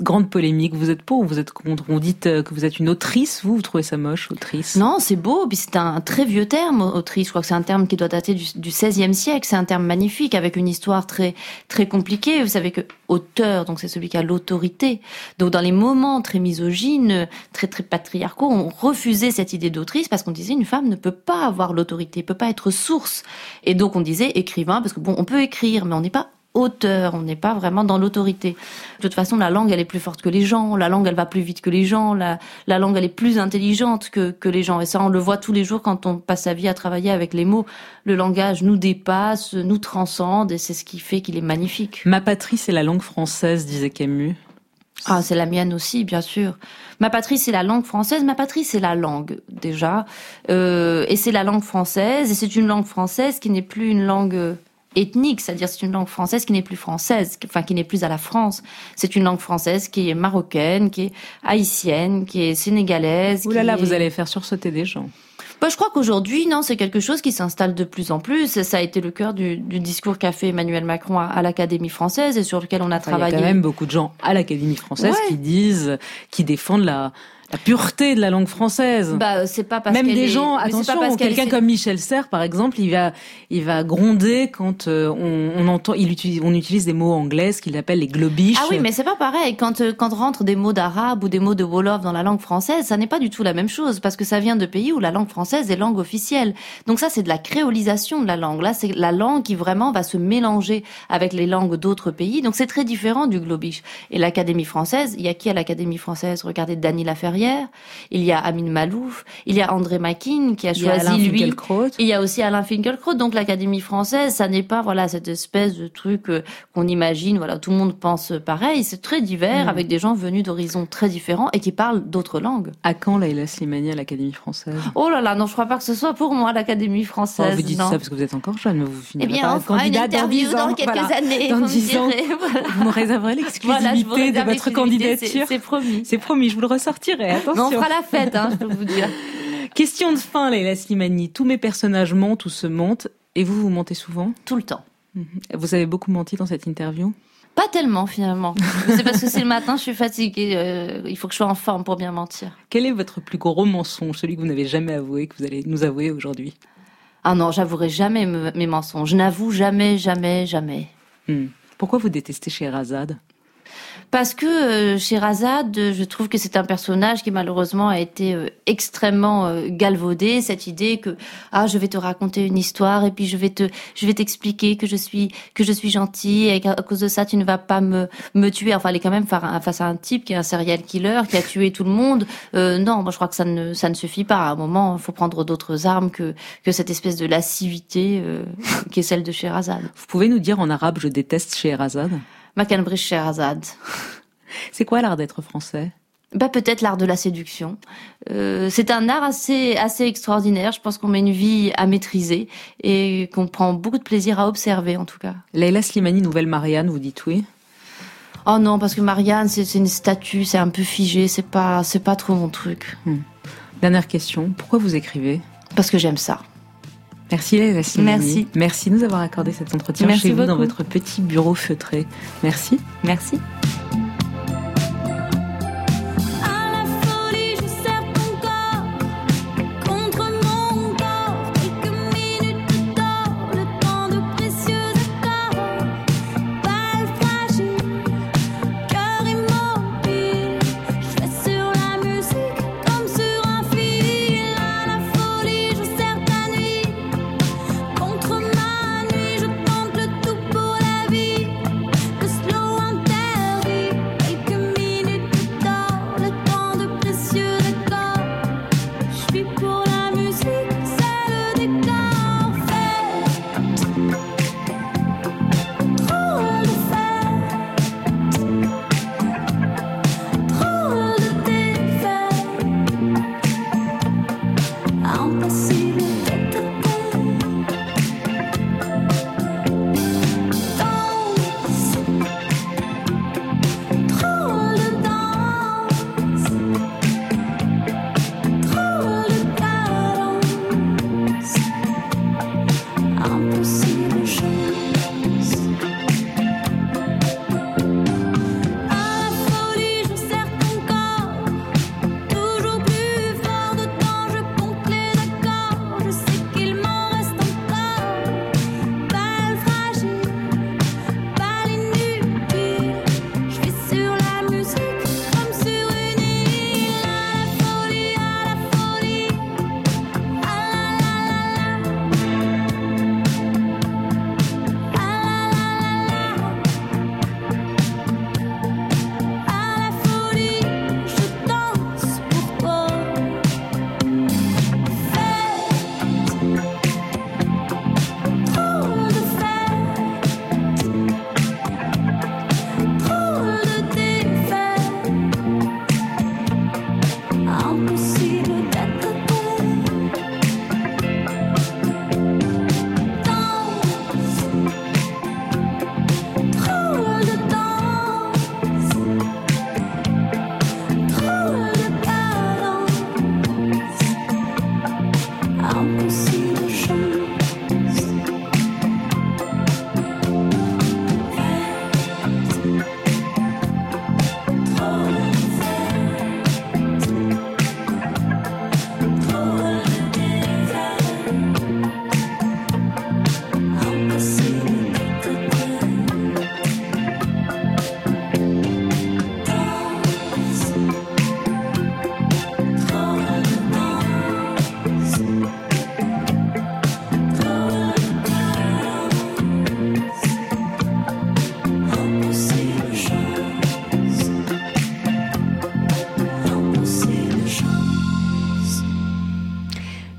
grande polémique, vous êtes pour ou vous êtes contre On dit euh, que vous êtes une autrice, vous, vous trouvez ça moche, autrice? Non, c'est beau, puis c'est un très vieux terme, autrice. Je crois que c'est un terme qui doit dater du, 16e siècle. C'est un terme magnifique, avec une histoire très très compliquée. Vous savez que auteur, donc c'est celui qui a l'autorité. Donc dans les moments très misogynes, très très patriarcaux, on refusait cette idée d'autrice parce qu'on disait une femme ne peut pas avoir l'autorité, peut pas être source. Et donc on disait écrivain, parce que bon, on peut écrire, mais on n'est pas auteur, on n'est pas vraiment dans l'autorité. De toute façon, la langue, elle est plus forte que les gens, la langue, elle va plus vite que les gens, la, la langue, elle est plus intelligente que, que les gens. Et ça, on le voit tous les jours quand on passe sa vie à travailler avec les mots. Le langage nous dépasse, nous transcende, et c'est ce qui fait qu'il est magnifique. Ma patrie, c'est la langue française, disait Camus. Ah, c'est la mienne aussi, bien sûr. Ma patrie, c'est la langue française. Ma patrie, c'est la langue, déjà. Euh, et c'est la langue française. Et c'est une langue française qui n'est plus une langue euh, ethnique, c'est-à-dire c'est une langue française qui n'est plus française, enfin qui n'est plus à la France. C'est une langue française qui est marocaine, qui est haïtienne, qui est sénégalaise. Ouh là là, est- vous allez faire sursauter des gens. bah, je crois qu'aujourd'hui, non, c'est quelque chose qui s'installe de plus en plus. Ça a été le cœur du, du discours qu'a fait Emmanuel Macron à, à l'Académie française et sur lequel on a Enfin, il y a travaillé. quand même beaucoup de gens à l'Académie française Ouais. qui disent, qui défendent la, la pureté de la langue française. Bah, c'est pas parce Même des est- gens, mais attention, quelqu'un comme Michel Serres, par exemple, il va, il va gronder quand euh, on, on entend, il utilise, on utilise des mots anglais, ce qu'il appelle les globiches. Ah oui, mais c'est pas pareil. Quand, euh, quand rentrent des mots d'arabe ou des mots de wolof dans la langue française, ça n'est pas du tout la même chose parce que ça vient de pays où la langue française est langue officielle. Donc ça, c'est de la créolisation de la langue. Là, c'est la langue qui vraiment va se mélanger avec les langues d'autres pays. Donc c'est très différent du globish. Et l'Académie française, il y a qui à l'Académie française? Regardez Dany Laferrière, il y a Amin Malouf, il y a André Makin qui a choisi Alain lui. Finkielkraut. Il y a aussi Alain Finkielkraut. Donc l'Académie française, ça n'est pas voilà cette espèce de truc euh, qu'on imagine. Voilà, tout le monde pense pareil. C'est très divers Mm. avec des gens venus d'horizons très différents et qui parlent d'autres langues. À quand Laïla Slimani à l'Académie française? Oh là là, non, je crois pas que ce soit pour moi l'Académie française. Oh, Vous dites non. ça parce que vous êtes encore jeune, mais vous Eh finirez bien, pas on fera une candidate dans interview 10 ans. dans quelques Voilà. années. Dans vous me 10 ans, voilà. vous me réserverez Voilà, l'exclusivité réserve de votre candidature. c'est promis. C'est promis, je vous le ressortirai. Mais Attention. on fera la fête, hein, je peux vous dire. Question de fin, Leila Slimani. Tous mes personnages mentent ou se mentent. Et vous, vous mentez souvent? Tout le temps. Mhm. Vous avez beaucoup menti dans cette interview? Pas tellement finalement. C'est parce que c'est le matin, je suis fatiguée. euh, il faut que je sois en forme pour bien mentir. Quel est votre plus gros mensonge, celui que vous n'avez jamais avoué, que vous allez nous avouer aujourd'hui? Ah non, j'avouerai jamais me- mes mensonges. Je n'avoue jamais, jamais, jamais. Hmm. Pourquoi vous détestez Sherazade Parce que euh, Sherazade, je trouve que c'est un personnage qui malheureusement a été euh, extrêmement euh, galvaudé. Cette idée que ah je vais te raconter une histoire et puis je vais te je vais t'expliquer que je suis que je suis gentille et qu'à cause de ça tu ne vas pas me me tuer. Enfin elle est quand même fa- face à un type qui est un serial killer qui a tué tout le monde. Euh, non, moi je crois que ça ne ça ne suffit pas. À un moment, il faut prendre d'autres armes que que cette espèce de lascivité euh, qui est celle de Sherazade. Vous pouvez nous dire en arabe je déteste Sherazade Macanbridge Sherazade. C'est quoi l'art d'être français? Bah peut-être l'art de la séduction. Euh, c'est un art assez assez extraordinaire. Je pense qu'on met une vie à maîtriser et qu'on prend beaucoup de plaisir à observer en tout cas. Leila Slimani, nouvelle Marianne, vous dites oui? Oh non, parce que Marianne, c'est c'est une statue, c'est un peu figé, c'est pas c'est pas trop mon truc. Hmm. Dernière question, pourquoi vous écrivez? Parce que j'aime ça. Merci Slimani. Merci. Merci de nous avoir accordé cet entretien Merci chez vous dans beaucoup. votre petit bureau feutré. Merci. Merci.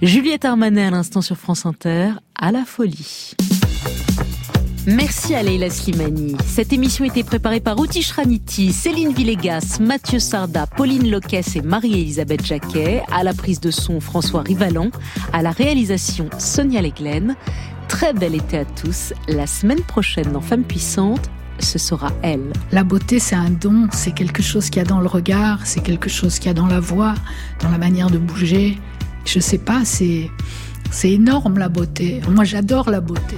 Juliette Armanet à l'instant sur France Inter, à la folie. Merci à Leila Slimani. Cette émission était préparée par Outi Shraniti, Céline Villegas, Mathieu Sarda, Pauline Loques et Marie-Elisabeth Jacquet. À la prise de son, François Rivalan. À la réalisation, Sonia Leglen. Très bel été à tous. La semaine prochaine dans Femmes puissantes, ce sera elle. La beauté, c'est un don, c'est quelque chose qu'il y a dans le regard, c'est quelque chose qu'il y a dans la voix, dans la manière de bouger. Je sais pas, c'est c'est énorme la beauté. Moi, j'adore la beauté.